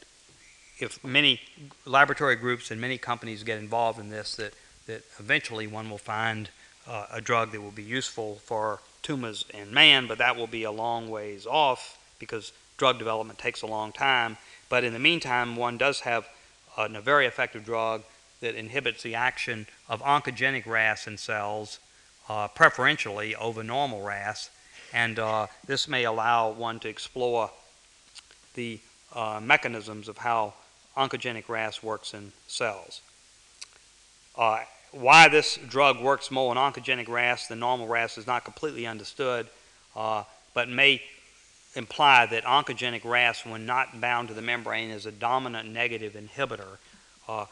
if many laboratory groups and many companies get involved in this, that, that eventually one will find uh, a drug that will be useful for tumors in man, but that will be a long ways off because drug development takes a long time. But in the meantime, one does have uh, a very effective drug that inhibits the action of oncogenic RAS in cells, uh, preferentially over normal RAS. And uh, this may allow one to explore the uh, mechanisms of how oncogenic RAS works in cells. Why this drug works more in oncogenic RAS than normal RAS is not completely understood, uh, but may imply that oncogenic RAS, when not bound to the membrane, is a dominant negative inhibitor uh,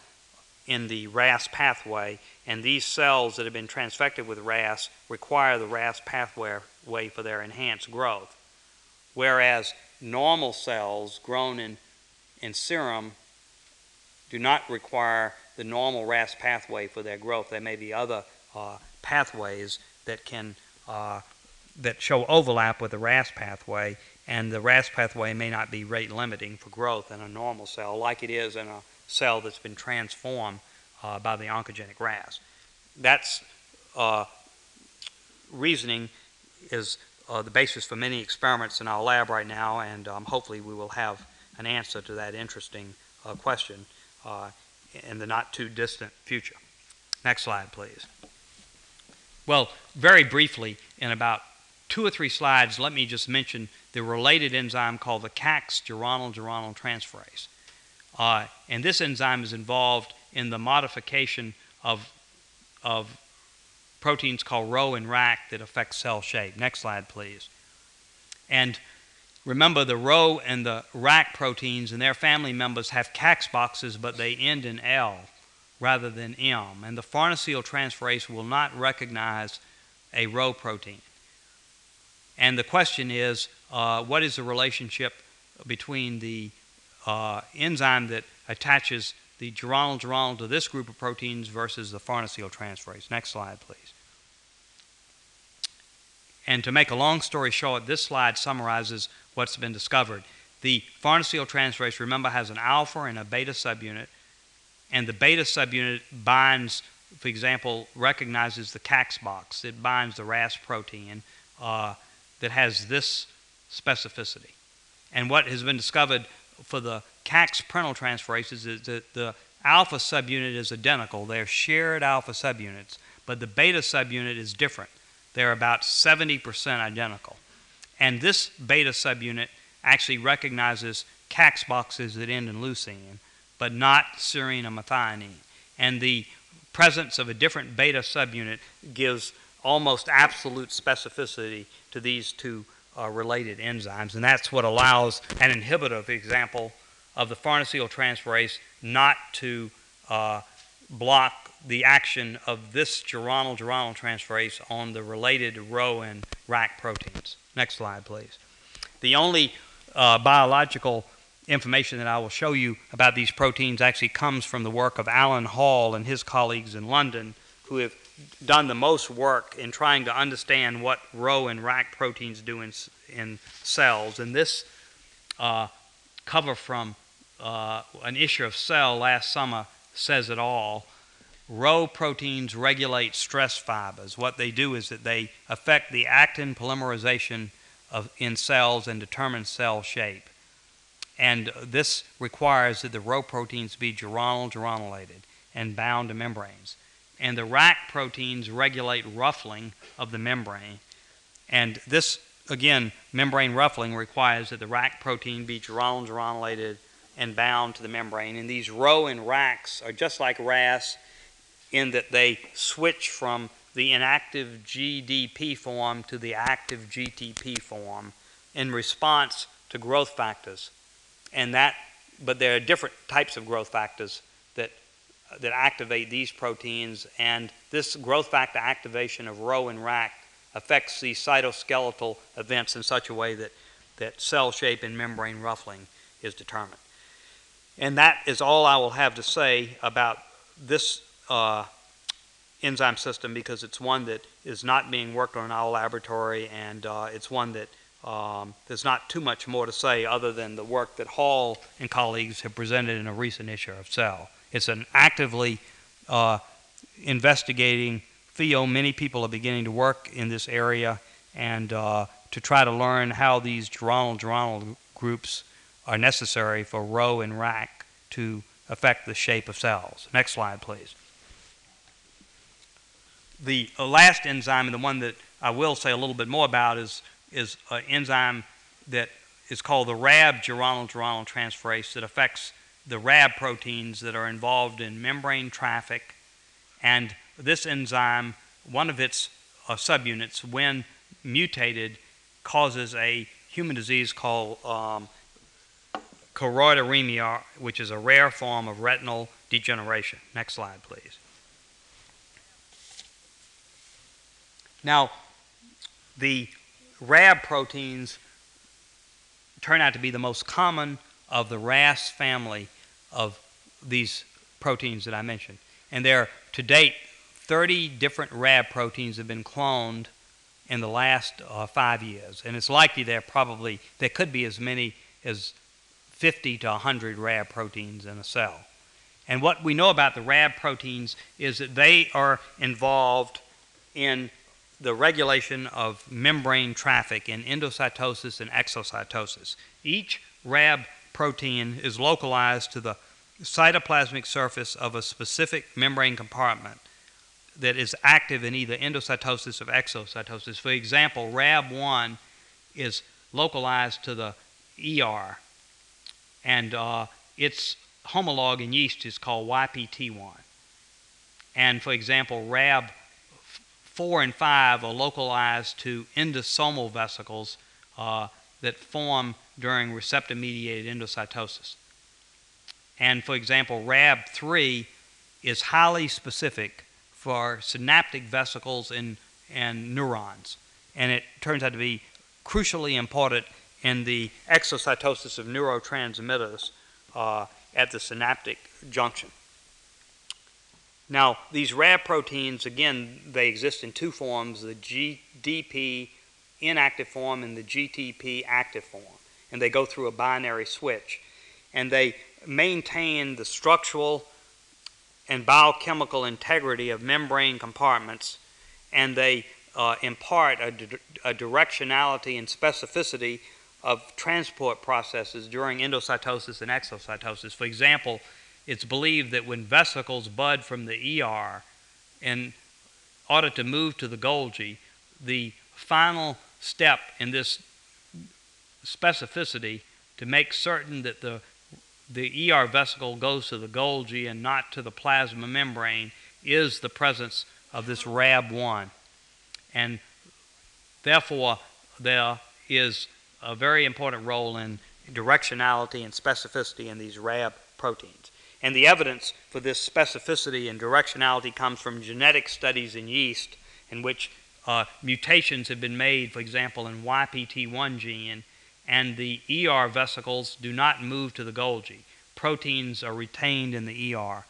in the RAS pathway, and these cells that have been transfected with RAS require the RAS pathway for their enhanced growth. Whereas normal cells grown in, in serum do not require the normal RAS pathway for their growth. There may be other uh, pathways that can uh, that show overlap with the RAS pathway, and the RAS pathway may not be rate limiting for growth in a normal cell, like it is in a cell that's been transformed uh, by the oncogenic RAS. That's uh, reasoning is uh, the basis for many experiments in our lab right now, and um, hopefully we will have an answer to that interesting uh, question uh, in the not too distant future. Next slide, please. Well, very briefly, in about two or three slides, let me just mention the related enzyme called the CAX geranyl-geranyl transferase. Uh, and this enzyme is involved in the modification of, of proteins called Rho and RAC that affect cell shape. Next slide, please. And remember, the Rho and the RAC proteins and their family members have CAX boxes, but they end in L rather than M. And the farnesyl transferase will not recognize a Rho protein. And the question is uh, what is the relationship between the uh, enzyme that attaches the geranyl geranyl to this group of proteins versus the farnesyl transferase? Next slide, please. And to make a long story short, this slide summarizes what's been discovered. The farnesyl transferase, remember, has an alpha and a beta subunit, and the beta subunit binds, for example, recognizes the CAX box. It binds the RAS protein. Uh, that has this specificity. And what has been discovered for the CAX prenyl transferases is that the alpha subunit is identical. They're shared alpha subunits, but the beta subunit is different. They're about 70% identical. And this beta subunit actually recognizes CAX boxes that end in leucine, but not serine or methionine. And the presence of a different beta subunit gives almost absolute specificity to these two uh, related enzymes. And that's what allows an inhibitor, for example, of the farnesyl transferase not to uh, block the action of this geranyl geranyl transferase on the related Rho and RAC proteins. Next slide, please. The only uh, biological information that I will show you about these proteins actually comes from the work of Alan Hall and his colleagues in London, who have done the most work in trying to understand what Rho and RAC proteins do in, in cells. And this uh, cover from uh, an issue of Cell last summer says it all. Rho proteins regulate stress fibers. What they do is that they affect the actin polymerization of, in cells and determine cell shape. And this requires that the Rho proteins be geranylated and bound to membranes and the RAC proteins regulate ruffling of the membrane. And this, again, membrane ruffling requires that the RAC protein be geranylated and bound to the membrane. And these Rho and RACs are just like RAS in that they switch from the inactive GDP form to the active GTP form in response to growth factors. And that, but there are different types of growth factors that that activate these proteins, and this growth factor activation of Rho and RAC affects the cytoskeletal events in such a way that, that cell shape and membrane ruffling is determined. And that is all I will have to say about this uh, enzyme system because it's one that is not being worked on in our laboratory, and uh, it's one that um, there's not too much more to say other than the work that Hall and colleagues have presented in a recent issue of Cell. It's an actively uh, investigating field. Many people are beginning to work in this area and uh, to try to learn how these geranyl geranyl groups are necessary for Rho and RAC to affect the shape of cells. Next slide, please. The uh, last enzyme, and the one that I will say a little bit more about, is, is an enzyme that is called the Rab geranyl geranyl transferase that affects the Rab proteins that are involved in membrane traffic. And this enzyme, one of its uh, subunits, when mutated, causes a human disease called um, choroideremia, which is a rare form of retinal degeneration. Next slide, please. Now, the Rab proteins turn out to be the most common of the RAS family of these proteins that I mentioned. And there, to date, 30 different Rab proteins have been cloned in the last uh, five years. And it's likely there probably, there could be as many as 50 to 100 Rab proteins in a cell. And what we know about the Rab proteins is that they are involved in the regulation of membrane traffic in endocytosis and exocytosis. Each Rab protein is localized to the cytoplasmic surface of a specific membrane compartment that is active in either endocytosis or exocytosis. For example, RAB1 is localized to the ER, and uh, its homologue in yeast is called YPT1. And for example, RAB 4 and 5 are localized to endosomal vesicles uh, that form during receptor mediated endocytosis. And for example, RAB3 is highly specific for synaptic vesicles in, and neurons. And it turns out to be crucially important in the exocytosis of neurotransmitters uh, at the synaptic junction. Now, these RAB proteins, again, they exist in two forms the GDP inactive form and the GTP active form. And they go through a binary switch. And they maintain the structural and biochemical integrity of membrane compartments, and they uh, impart a, a directionality and specificity of transport processes during endocytosis and exocytosis. For example, it's believed that when vesicles bud from the ER, and order to move to the Golgi, the final step in this specificity to make certain that the the ER vesicle goes to the Golgi and not to the plasma membrane is the presence of this RAB1. And therefore, there is a very important role in directionality and specificity in these RAB proteins. And the evidence for this specificity and directionality comes from genetic studies in yeast, in which uh, mutations have been made, for example, in YPT1 gene and the ER vesicles do not move to the Golgi. Proteins are retained in the ER.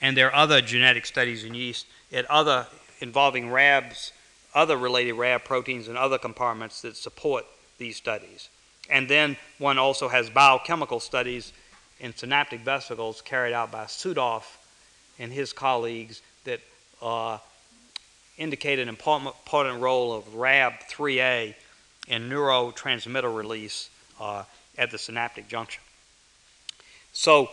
And there are other genetic studies in yeast at other involving RABs, other related RAB proteins and other compartments that support these studies. And then one also has biochemical studies in synaptic vesicles carried out by Sudoff and his colleagues that uh, indicate an important, role of RAB3A in neurotransmitter release uh, at the synaptic junction. So,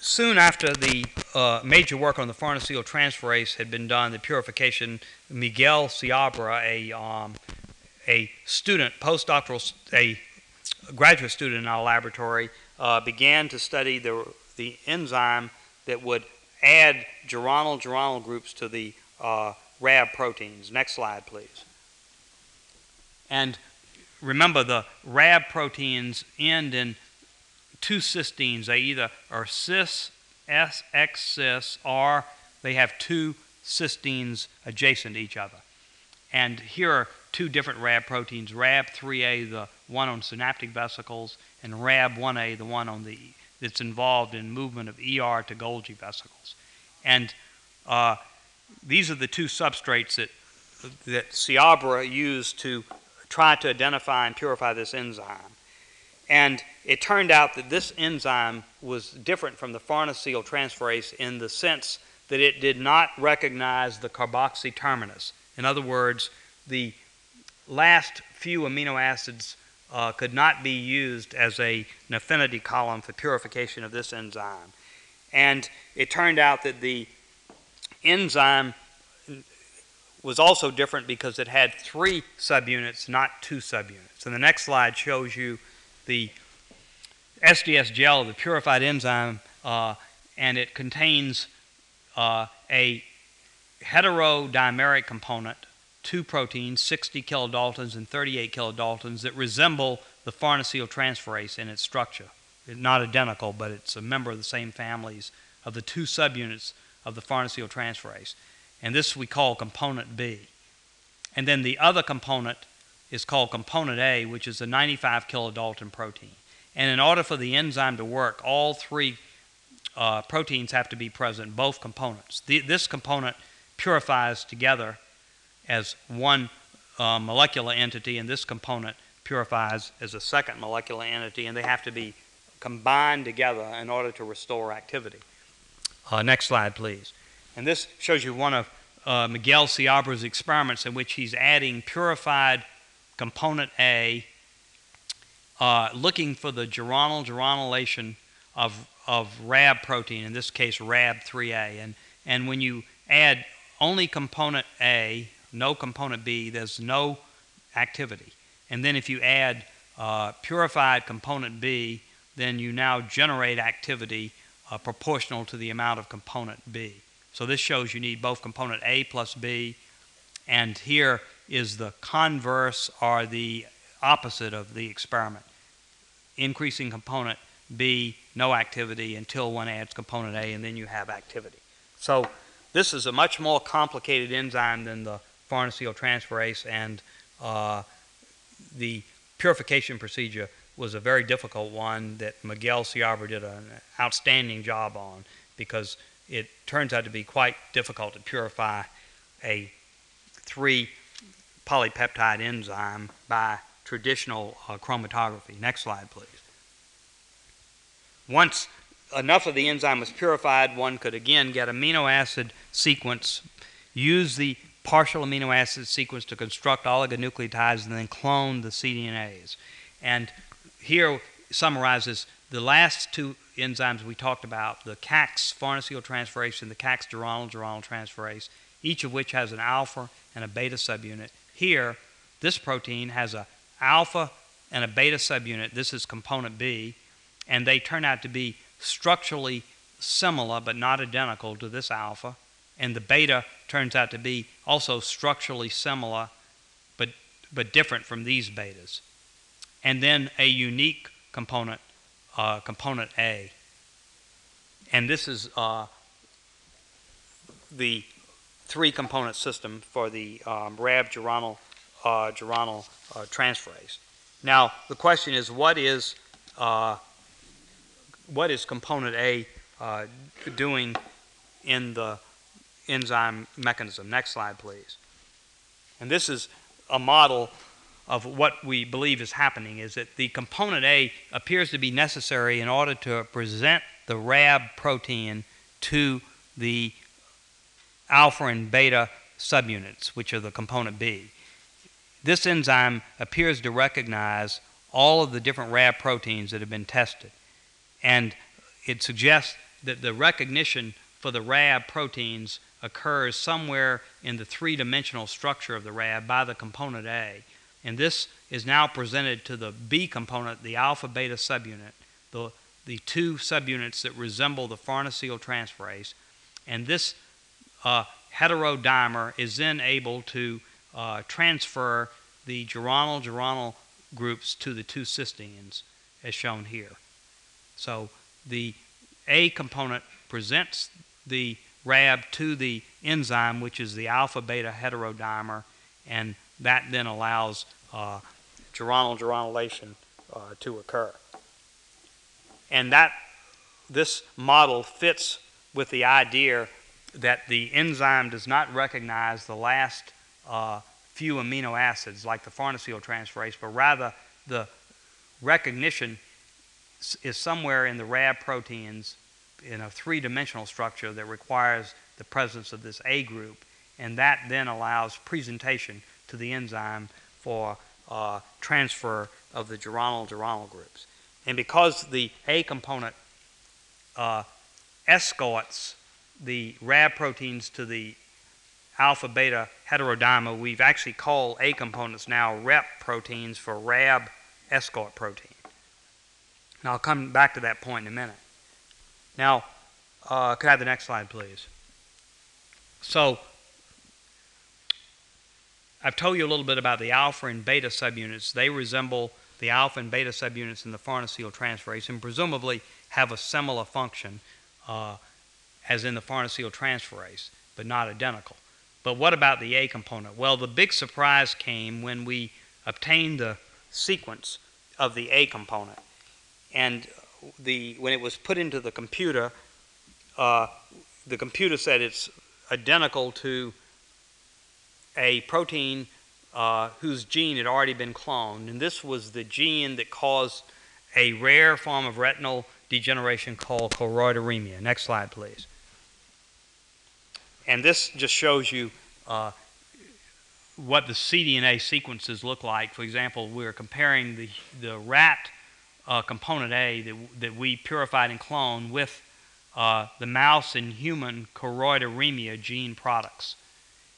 soon after the uh, major work on the farnesyl transferase had been done, the purification, Miguel Seabra, a, um, a student, postdoctoral, a graduate student in our laboratory, uh, began to study the, the enzyme that would add geranyl geranyl groups to the uh, RAB proteins. Next slide, please. And remember, the RAB proteins end in two cysteines. They either are cis, SX cis, or they have two cysteines adjacent to each other. And here are two different RAB proteins RAB3A, the one on synaptic vesicles, and RAB1A, the one on the that's involved in movement of ER to Golgi vesicles. And uh, these are the two substrates that that Seabra used to try to identify and purify this enzyme. And it turned out that this enzyme was different from the farnesyl transferase in the sense that it did not recognize the carboxy terminus. In other words, the last few amino acids uh, could not be used as a, an affinity column for purification of this enzyme. And it turned out that the enzyme was also different because it had three subunits, not two subunits. And the next slide shows you the SDS gel, the purified enzyme, uh, and it contains uh, a heterodimeric component, two proteins, 60 kilodaltons and 38 kilodaltons, that resemble the farnesyltransferase in its structure. It's not identical, but it's a member of the same families of the two subunits of the farnesyltransferase. And this we call component B. And then the other component is called component A, which is a 95 kilodalton protein. And in order for the enzyme to work, all three uh, proteins have to be present, both components. The, this component purifies together as one uh, molecular entity, and this component purifies as a second molecular entity, and they have to be combined together in order to restore activity. Uh, next slide, please. And this shows you one of uh, Miguel Seabra's experiments in which he's adding purified component A, uh, looking for the geranyl geranylation of, of Rab protein, in this case Rab3A. And, and when you add only component A, no component B, there's no activity. And then if you add uh, purified component B, then you now generate activity uh, proportional to the amount of component B. So this shows you need both component A plus B, and here is the converse or the opposite of the experiment. Increasing component B, no activity until one adds component A, and then you have activity. So this is a much more complicated enzyme than the farnesyltransferase, and uh, the purification procedure was a very difficult one that Miguel Seabra did an outstanding job on because it turns out to be quite difficult to purify a three polypeptide enzyme by traditional uh, chromatography. Next slide, please. Once enough of the enzyme was purified, one could again get amino acid sequence, use the partial amino acid sequence to construct oligonucleotides, and then clone the cDNAs. And here summarizes the last two enzymes we talked about, the CAAX farnesyltransferase and the CAAX geranyl geranyltransferase, each of which has an alpha and a beta subunit. Here, this protein has a alpha and a beta subunit. This is component B, and they turn out to be structurally similar but not identical to this alpha. And the beta turns out to be also structurally similar but, but different from these betas. And then a unique component uh, component A. And this is uh, the three component system for the um, Rab geranyl, uh, geranyl uh, transferase. Now, the question is what is, uh, what is component A uh, doing in the enzyme mechanism? Next slide, please. And this is a model of what we believe is happening is that the component A appears to be necessary in order to present the Rab protein to the alpha and beta subunits, which are the component B. This enzyme appears to recognize all of the different Rab proteins that have been tested. And it suggests that the recognition for the Rab proteins occurs somewhere in the three dimensional structure of the Rab by the component A. And this is now presented to the B component, the alpha beta subunit, the, the two subunits that resemble the farnesyltransferase. And this uh, heterodimer is then able to uh, transfer the geranyl geranyl groups to the two cysteines, as shown here. So the A component presents the RAB to the enzyme, which is the alpha beta heterodimer, and that then allows uh, geranyl geranylation uh, to occur. And that this model fits with the idea that the enzyme does not recognize the last uh, few amino acids like the farnesyltransferase, but rather the recognition is somewhere in the Rab proteins in a three dimensional structure that requires the presence of this A group, and that then allows presentation to the enzyme for uh, transfer of the geranyl-geranyl groups. And because the A component uh, escorts the Rab proteins to the alpha beta heterodimer, we've actually called A components now rep proteins for Rab escort protein. Now I'll come back to that point in a minute. Now, uh, could I have the next slide, please? So, I've told you a little bit about the alpha and beta subunits. They resemble the alpha and beta subunits in the farnesyl transferase and presumably have a similar function uh, as in the farnesyl transferase, but not identical. But what about the A component? Well, the big surprise came when we obtained the sequence of the A component. And the, when it was put into the computer, uh, the computer said it's identical to a protein uh, whose gene had already been cloned. And this was the gene that caused a rare form of retinal degeneration called choroideremia. Next slide, please. And this just shows you uh, what the cDNA sequences look like. For example, we're comparing the, the rat uh, component A that, that we purified and cloned with uh, the mouse and human choroideremia gene products.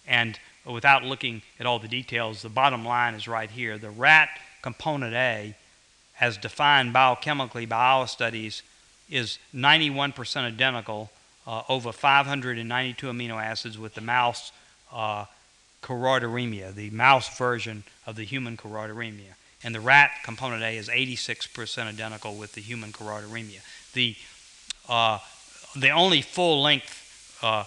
And without looking at all the details, the bottom line is right here. The rat component A, as defined biochemically by our studies, is 91% identical uh, over 592 amino acids with the mouse uh, choroideremia, the mouse version of the human choroideremia. And the rat component A is 86% identical with the human choroideremia. The, uh, the only full length uh,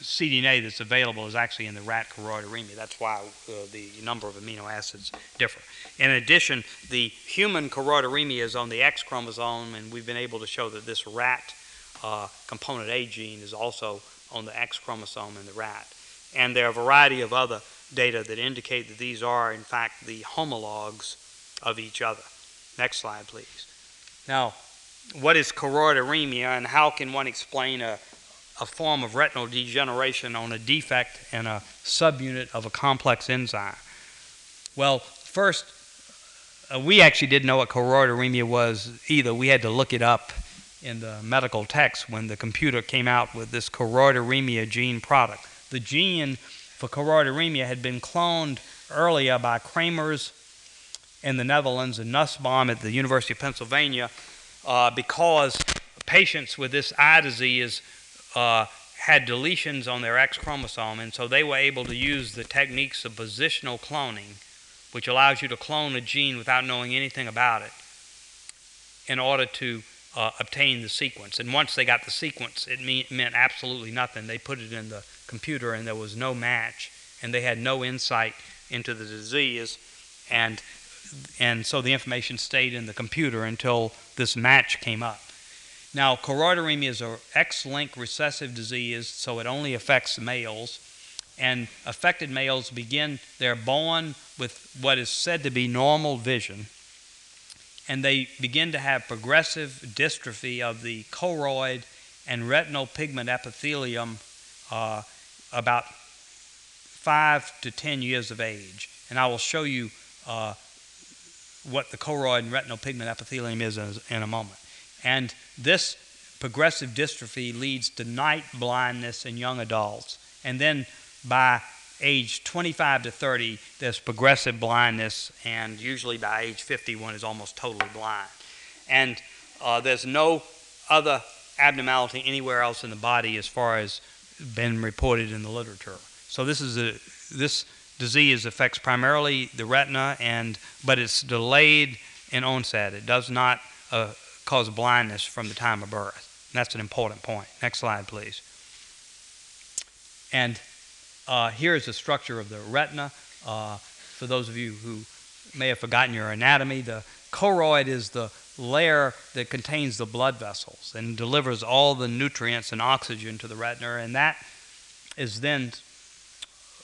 cDNA that's available is actually in the rat choroideremia. That's why uh, the number of amino acids differ. In addition, the human choroideremia is on the X chromosome, and we've been able to show that this rat uh, component A gene is also on the X chromosome in the rat. And there are a variety of other data that indicate that these are, in fact, the homologs of each other. Next slide, please. Now, what is choroideremia, and how can one explain a a form of retinal degeneration on a defect in a subunit of a complex enzyme? Well, first, uh, we actually didn't know what choroideremia was either. We had to look it up in the medical text when the computer came out with this choroideremia gene product. The gene for choroideremia had been cloned earlier by Cremers in the Netherlands and Nussbaum at the University of Pennsylvania uh, because patients with this eye disease uh, had deletions on their X chromosome, and so they were able to use the techniques of positional cloning, which allows you to clone a gene without knowing anything about it, in order to uh, obtain the sequence. And once they got the sequence, it mean, meant absolutely nothing. They put it in the computer, and there was no match, and they had no insight into the disease, and and so the information stayed in the computer until this match came up. Now, choroideremia is an X-linked recessive disease, so it only affects males. And affected males begin, they're born with what is said to be normal vision, and they begin to have progressive dystrophy of the choroid and retinal pigment epithelium uh, about five to ten years of age. And I will show you uh, what the choroid and retinal pigment epithelium is in a moment. And this progressive dystrophy leads to night blindness in young adults. And then by age 25 to 30, there's progressive blindness, and usually by age 51 is almost totally blind. And uh, there's no other abnormality anywhere else in the body as far as been reported in the literature. So this is a this disease affects primarily the retina, and but it's delayed in onset. It does not uh, cause blindness from the time of birth. And that's an important point. Next slide, please. And uh, here's the structure of the retina. Uh, for those of you who may have forgotten your anatomy, the choroid is the layer that contains the blood vessels and delivers all the nutrients and oxygen to the retina, and that is then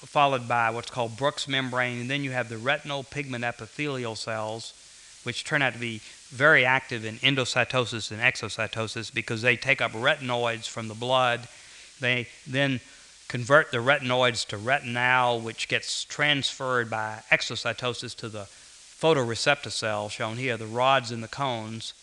followed by what's called Bruch's membrane, and then you have the retinal pigment epithelial cells, which turn out to be very active in endocytosis and exocytosis because they take up retinoids from the blood. They then convert the retinoids to retinal, which gets transferred by exocytosis to the photoreceptor cells shown here, the rods and the cones.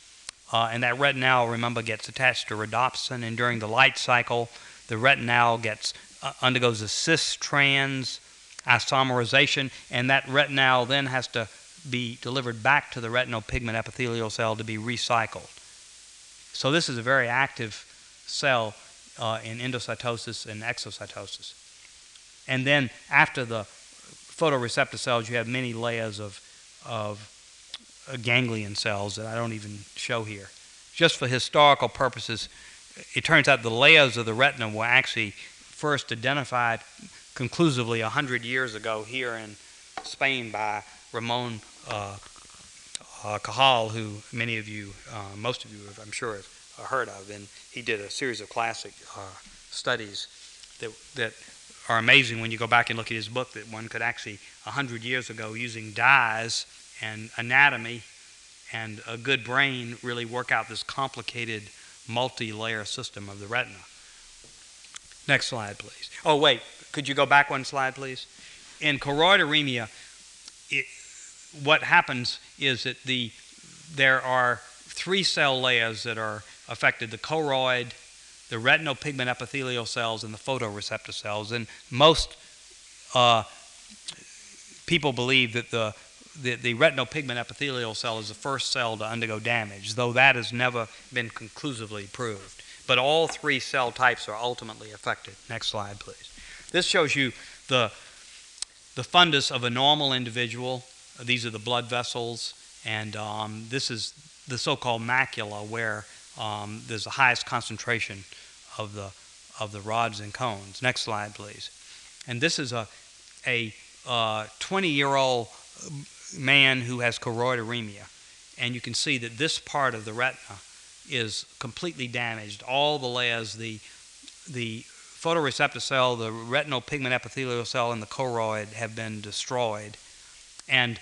Uh, and that retinal, remember, gets attached to rhodopsin, and during the light cycle, the retinal gets uh, undergoes a cis trans isomerization, and that retinal then has to be delivered back to the retinal pigment epithelial cell to be recycled. So this is a very active cell uh, in endocytosis and exocytosis. And then after the photoreceptor cells, you have many layers of, of uh, ganglion cells that I don't even show here. Just for historical purposes, it turns out the layers of the retina were actually first identified conclusively 100 years ago here in Spain by Ramon uh, uh, Cajal, who many of you, uh, most of you, have, I'm sure, have heard of. And he did a series of classic uh, studies that, that are amazing when you go back and look at his book that one could actually, 100 years ago, using dyes and anatomy and a good brain, really work out this complicated multi layer system of the retina. Next slide, please. Oh, wait, could you go back one slide, please? In choroideremia, it, what happens is that the, there are three cell layers that are affected the choroid, the retinal pigment epithelial cells, and the photoreceptor cells. And most uh, people believe that the, the, the retinal pigment epithelial cell is the first cell to undergo damage, though that has never been conclusively proved. But all three cell types are ultimately affected. Next slide, please. This shows you the, the fundus of a normal individual. These are the blood vessels, and um, this is the so-called macula, where um, there's the highest concentration of the of the rods and cones. Next slide, please. And this is a a 20-year-old uh, man who has choroideremia, and you can see that this part of the retina is completely damaged. All the layers, the the photoreceptor cell, the retinal pigment epithelial cell, and the choroid have been destroyed, and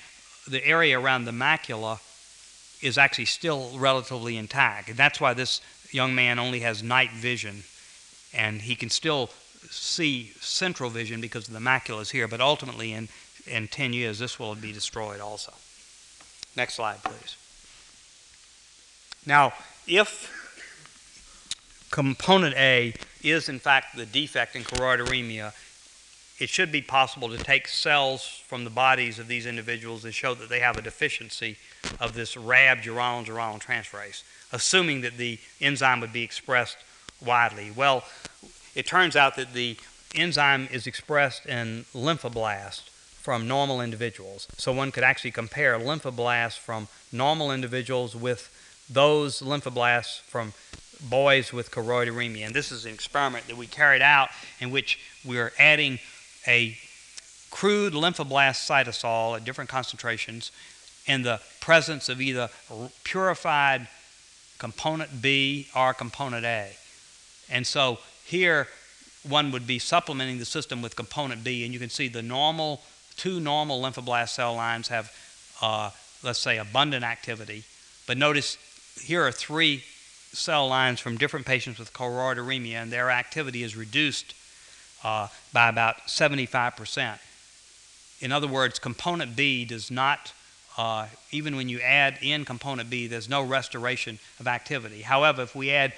the area around the macula is actually still relatively intact. And that's why this young man only has night vision, and he can still see central vision because of the macula is here. But ultimately, in in 10 years, this will be destroyed also. Next slide, please. Now, if component A is in fact the defect in choroideremia, it should be possible to take cells from the bodies of these individuals and show that they have a deficiency of this RAB geranylin geranylin transferase, assuming that the enzyme would be expressed widely. Well, it turns out that the enzyme is expressed in lymphoblasts from normal individuals. So one could actually compare lymphoblasts from normal individuals with those lymphoblasts from boys with choroideremia. And this is an experiment that we carried out in which we're adding a crude lymphoblast cytosol at different concentrations in the presence of either purified component B or component A. And so here one would be supplementing the system with component B, and you can see the normal, two normal lymphoblast cell lines have, uh, let's say, abundant activity. But notice here are three cell lines from different patients with choroideremia, and their activity is reduced uh, by about 75%. In other words, component B does not, uh, even when you add in component B, there's no restoration of activity. However, if we add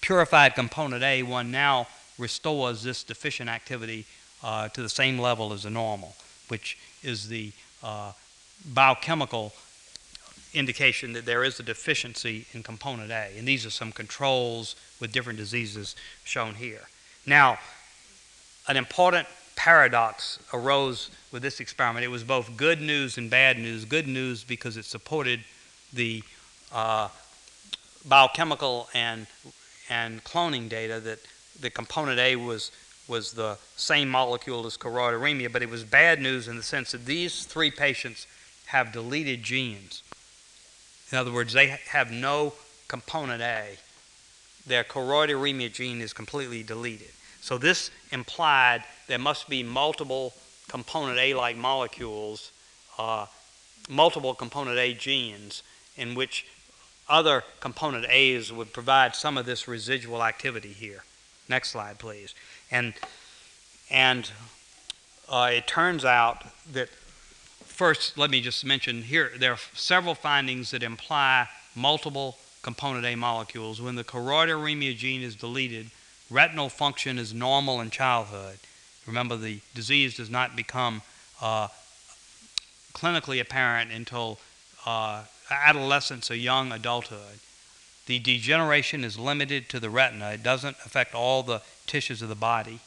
purified component A, one now restores this deficient activity uh, to the same level as the normal, which is the uh, biochemical indication that there is a deficiency in component A. And these are some controls with different diseases shown here. Now, an important paradox arose with this experiment. It was both good news and bad news. Good news because it supported the uh, biochemical and, and cloning data that the component A was, was the same molecule as choroideremia, but it was bad news in the sense that these three patients have deleted genes. In other words, they have no component A. Their choroideremia gene is completely deleted. So this implied there must be multiple component A-like molecules, uh, multiple component A genes, in which other component A's would provide some of this residual activity here. Next slide, please. And, and uh, it turns out that first, let me just mention here there are several findings that imply multiple component A molecules. When the choroideremia gene is deleted, retinal function is normal in childhood. Remember, the disease does not become uh, clinically apparent until uh, adolescence or young adulthood. The degeneration is limited to the retina. It doesn't affect all the tissues of the body.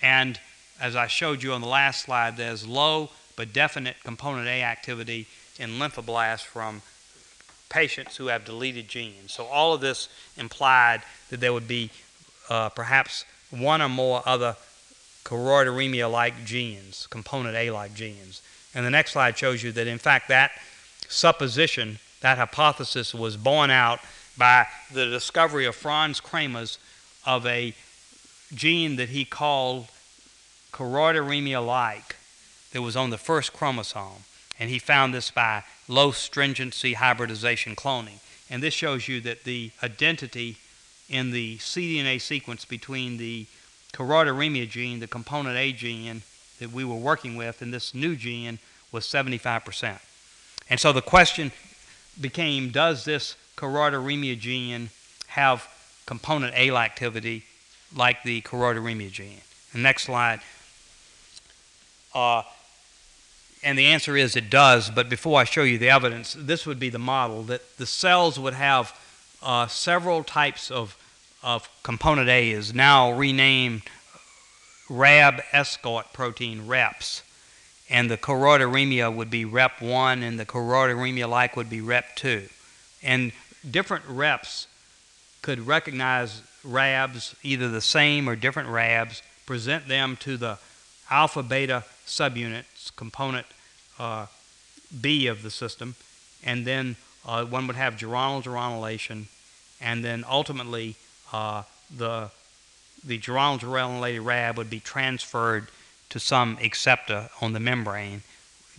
And as I showed you on the last slide, there's low but definite component A activity in lymphoblasts from patients who have deleted genes. So all of this implied that there would be uh, perhaps one or more other choroideremia-like genes, component A-like genes. And the next slide shows you that, in fact, that supposition, that hypothesis was borne out by the discovery of Frans Cremers of a gene that he called choroideremia-like that was on the first chromosome. And he found this by low stringency hybridization cloning. And this shows you that the identity in the cDNA sequence between the choroideremia gene, the component A gene that we were working with, and this new gene was 75%. And so the question became does this choroideremia gene have component A activity like the choroideremia gene? The next slide. Uh, and the answer is it does, but before I show you the evidence, this would be the model that the cells would have uh, several types of, of component A, is now renamed Rab escort protein reps. And the choroideremia would be rep 1, and the choroideremia like would be rep 2. And different reps could recognize RABs, either the same or different RABs, present them to the alpha beta subunits, component uh, B of the system, and then uh, one would have geranyl geranylation, and then ultimately uh, the the geranyl geranylated RAB would be transferred to some acceptor on the membrane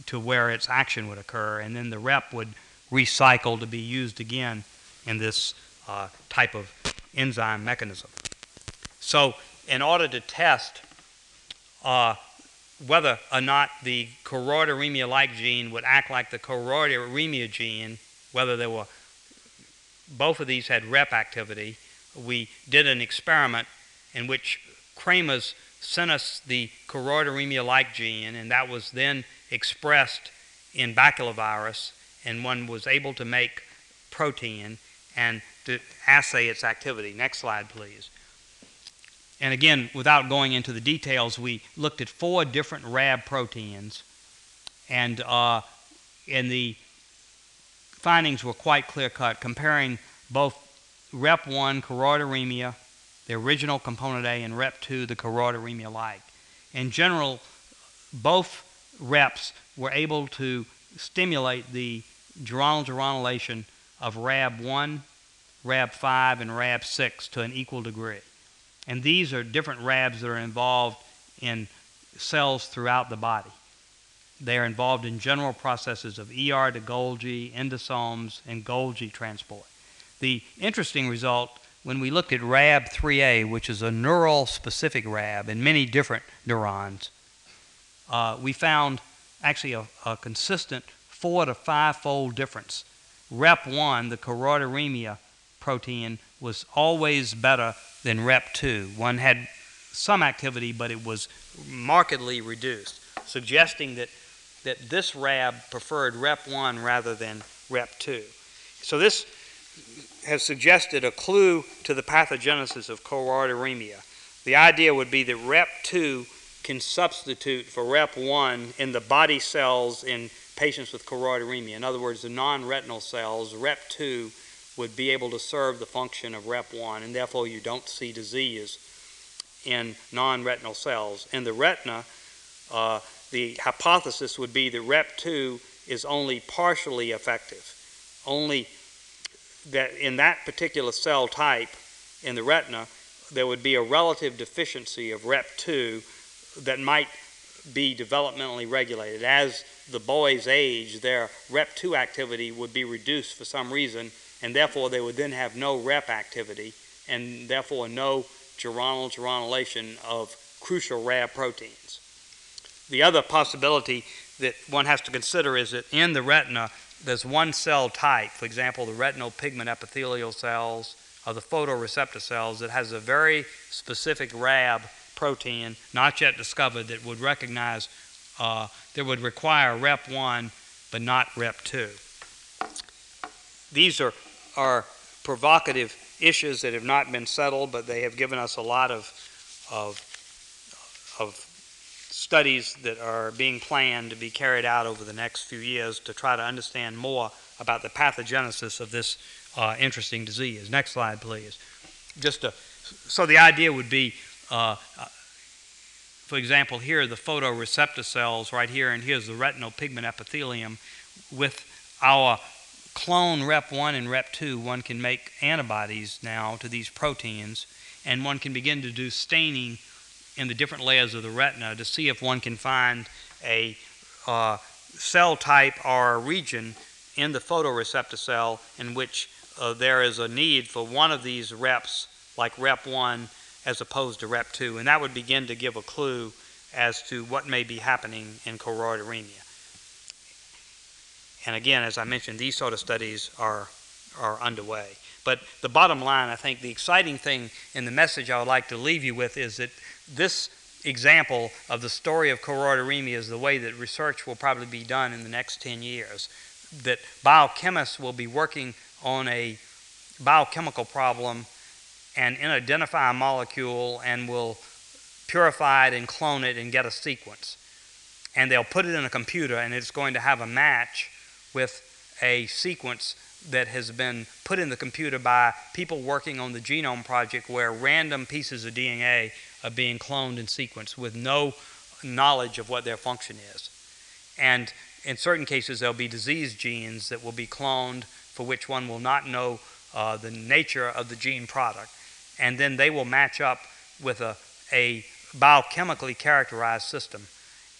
to where its action would occur, and then the rep would recycle to be used again in this uh, type of enzyme mechanism. So, in order to test uh, whether or not the choroideremia-like gene would act like the choroideremia gene, whether there were both of these had rep activity, we did an experiment in which Cremers sent us the choroideremia-like gene, and that was then expressed in baculovirus, and one was able to make protein and to assay its activity. Next slide, please. And again, without going into the details, we looked at four different RAB proteins, and uh, and the findings were quite clear cut, comparing both REP1 choroideremia, the original component A, and REP2, the choroideremia like. In general, both reps were able to stimulate the geranyl geranylation of RAB1, RAB5, and RAB6 to an equal degree. And these are different RABs that are involved in cells throughout the body. They are involved in general processes of ER to Golgi, endosomes, and Golgi transport. The interesting result when we looked at RAB3A, which is a neural specific RAB in many different neurons, uh, we found actually a, a, consistent four to five fold difference. REP1, the choroideremia protein, was always better than REP2. One had some activity, but it was markedly reduced, suggesting that, that this RAB preferred REP1 rather than REP2. So this has suggested a clue to the pathogenesis of choroideremia. The idea would be that REP2 can substitute for REP1 in the body cells in patients with choroideremia. In other words, the non-retinal cells, REP2 would be able to serve the function of REP1, and therefore you don't see disease in non retinal cells. In the retina, uh, the hypothesis would be that REP2 is only partially effective. Only that in that particular cell type in the retina, there would be a relative deficiency of REP2 that might be developmentally regulated. As the boys age, their REP2 activity would be reduced for some reason and therefore they would then have no rep activity and therefore no geranyl geranylation of crucial RAB proteins. The other possibility that one has to consider is that in the retina, there's one cell type, for example, the retinal pigment epithelial cells or the photoreceptor cells that has a very specific RAB protein, not yet discovered, that would recognize, uh, that would require REP1 but not REP2. These are, are provocative issues that have not been settled, but they have given us a lot of, of, of studies that are being planned to be carried out over the next few years to try to understand more about the pathogenesis of this uh, interesting disease. Next slide, please. Just to, so the idea would be, uh, for example, here are the photoreceptor cells right here, and here's the retinal pigment epithelium. With our clone REP1 and REP2, one can make antibodies now to these proteins, and one can begin to do staining in the different layers of the retina to see if one can find a uh, cell type or a region in the photoreceptor cell in which uh, there is a need for one of these reps, like rep 1 as opposed to rep 2. And that would begin to give a clue as to what may be happening in choroideremia. And again, as I mentioned, these sort of studies are, are underway. But the bottom line, I think the exciting thing in the message I would like to leave you with is that this example of the story of choroideremia is the way that research will probably be done in the next 10 years. That biochemists will be working on a biochemical problem and identify a molecule and will purify it and clone it and get a sequence. And they'll put it in a computer and it's going to have a match with a sequence that has been put in the computer by people working on the Genome Project where random pieces of DNA are being cloned and sequenced with no knowledge of what their function is. And in certain cases, there'll be disease genes that will be cloned for which one will not know uh, the nature of the gene product. And then they will match up with a, a biochemically characterized system.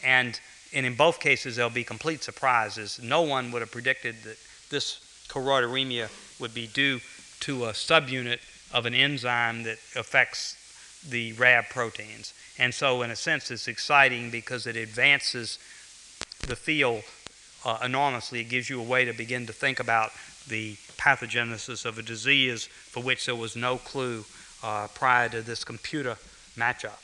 And, and in both cases, there'll be complete surprises. No one would have predicted that this choroideremia would be due to a subunit of an enzyme that affects the RAB proteins. And so, in a sense, it's exciting because it advances the field uh, enormously. It gives you a way to begin to think about the pathogenesis of a disease for which there was no clue uh, prior to this computer matchup.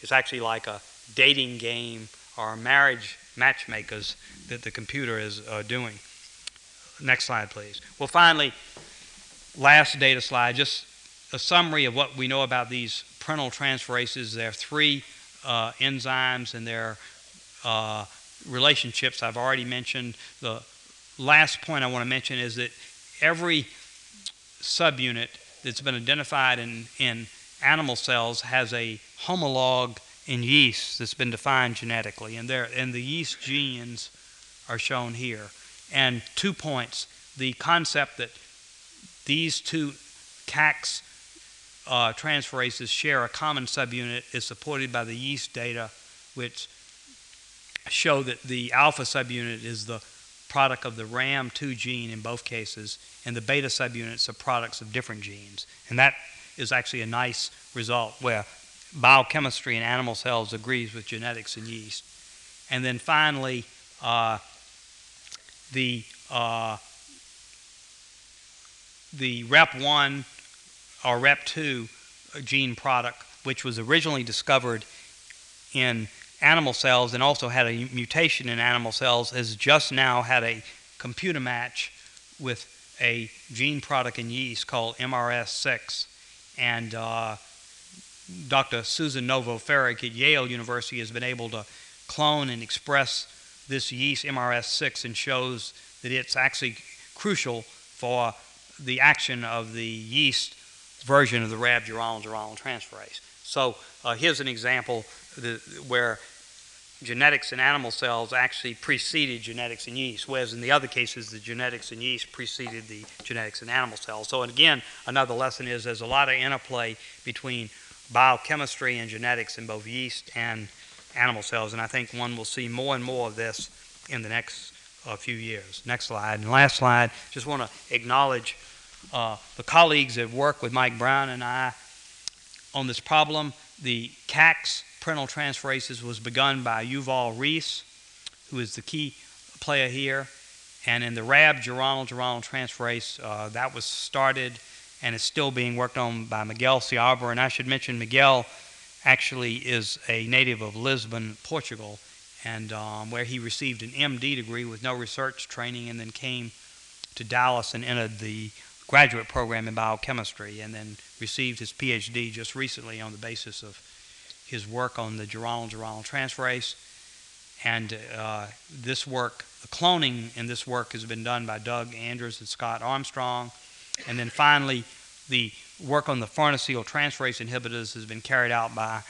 It's actually like a dating game or marriage matchmakers that the computer is uh, doing. Next slide, please. Well, finally, last data slide, just a summary of what we know about these prenyl transferases. There are three uh, enzymes and their uh, relationships I've already mentioned. The last point I want to mention is that every subunit that's been identified in, in animal cells has a homolog in yeast that's been defined genetically, and, there, and the yeast genes are shown here. And two points the concept that these two CAAX uh, transferases share a common subunit is supported by the yeast data, which show that the alpha subunit is the product of the RAM2 gene in both cases, and the beta subunits are products of different genes. And that is actually a nice result where biochemistry in animal cells agrees with genetics in yeast. And then finally, uh, the uh, the REP1 or REP2 gene product, which was originally discovered in animal cells and also had a mutation in animal cells, has just now had a computer match with a gene product in yeast called MRS6. And uh, Dr. Susan Novo-Ferig at Yale University has been able to clone and express this yeast MRS6 and shows that it's actually crucial for the action of the yeast version of the rhabdural transferase. So uh, here's an example where genetics in animal cells actually preceded genetics in yeast, whereas in the other cases, the genetics in yeast preceded the genetics in animal cells. So, again, another lesson is there's a lot of interplay between biochemistry and genetics in both yeast and animal cells, and I think one will see more and more of this in the next uh, few years. Next slide. And last slide, just want to acknowledge uh, the colleagues that work with Mike Brown and I on this problem. The CAAX transferases was begun by Yuval Reiss, who is the key player here. And in the RAB Geranyl Geranyl transferase, uh, that was started and is still being worked on by Miguel Seabra. And I should mention Miguel actually is a native of Lisbon, Portugal, and um, where he received an MD degree with no research training, and then came to Dallas and entered the graduate program in biochemistry, and then received his PhD just recently on the basis of his work on the geranyl geranyl transferase. And uh, this work, the cloning in this work has been done by Doug Andres and Scott Armstrong. And then finally, the work on the farnesyl transferase inhibitors has been carried out by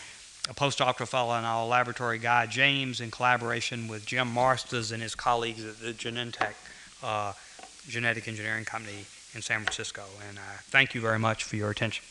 a postdoctoral fellow in our laboratory, Guy James, in collaboration with Jim Marsters and his colleagues at the Genentech uh, Genetic Engineering Company in San Francisco. And I thank you very much for your attention.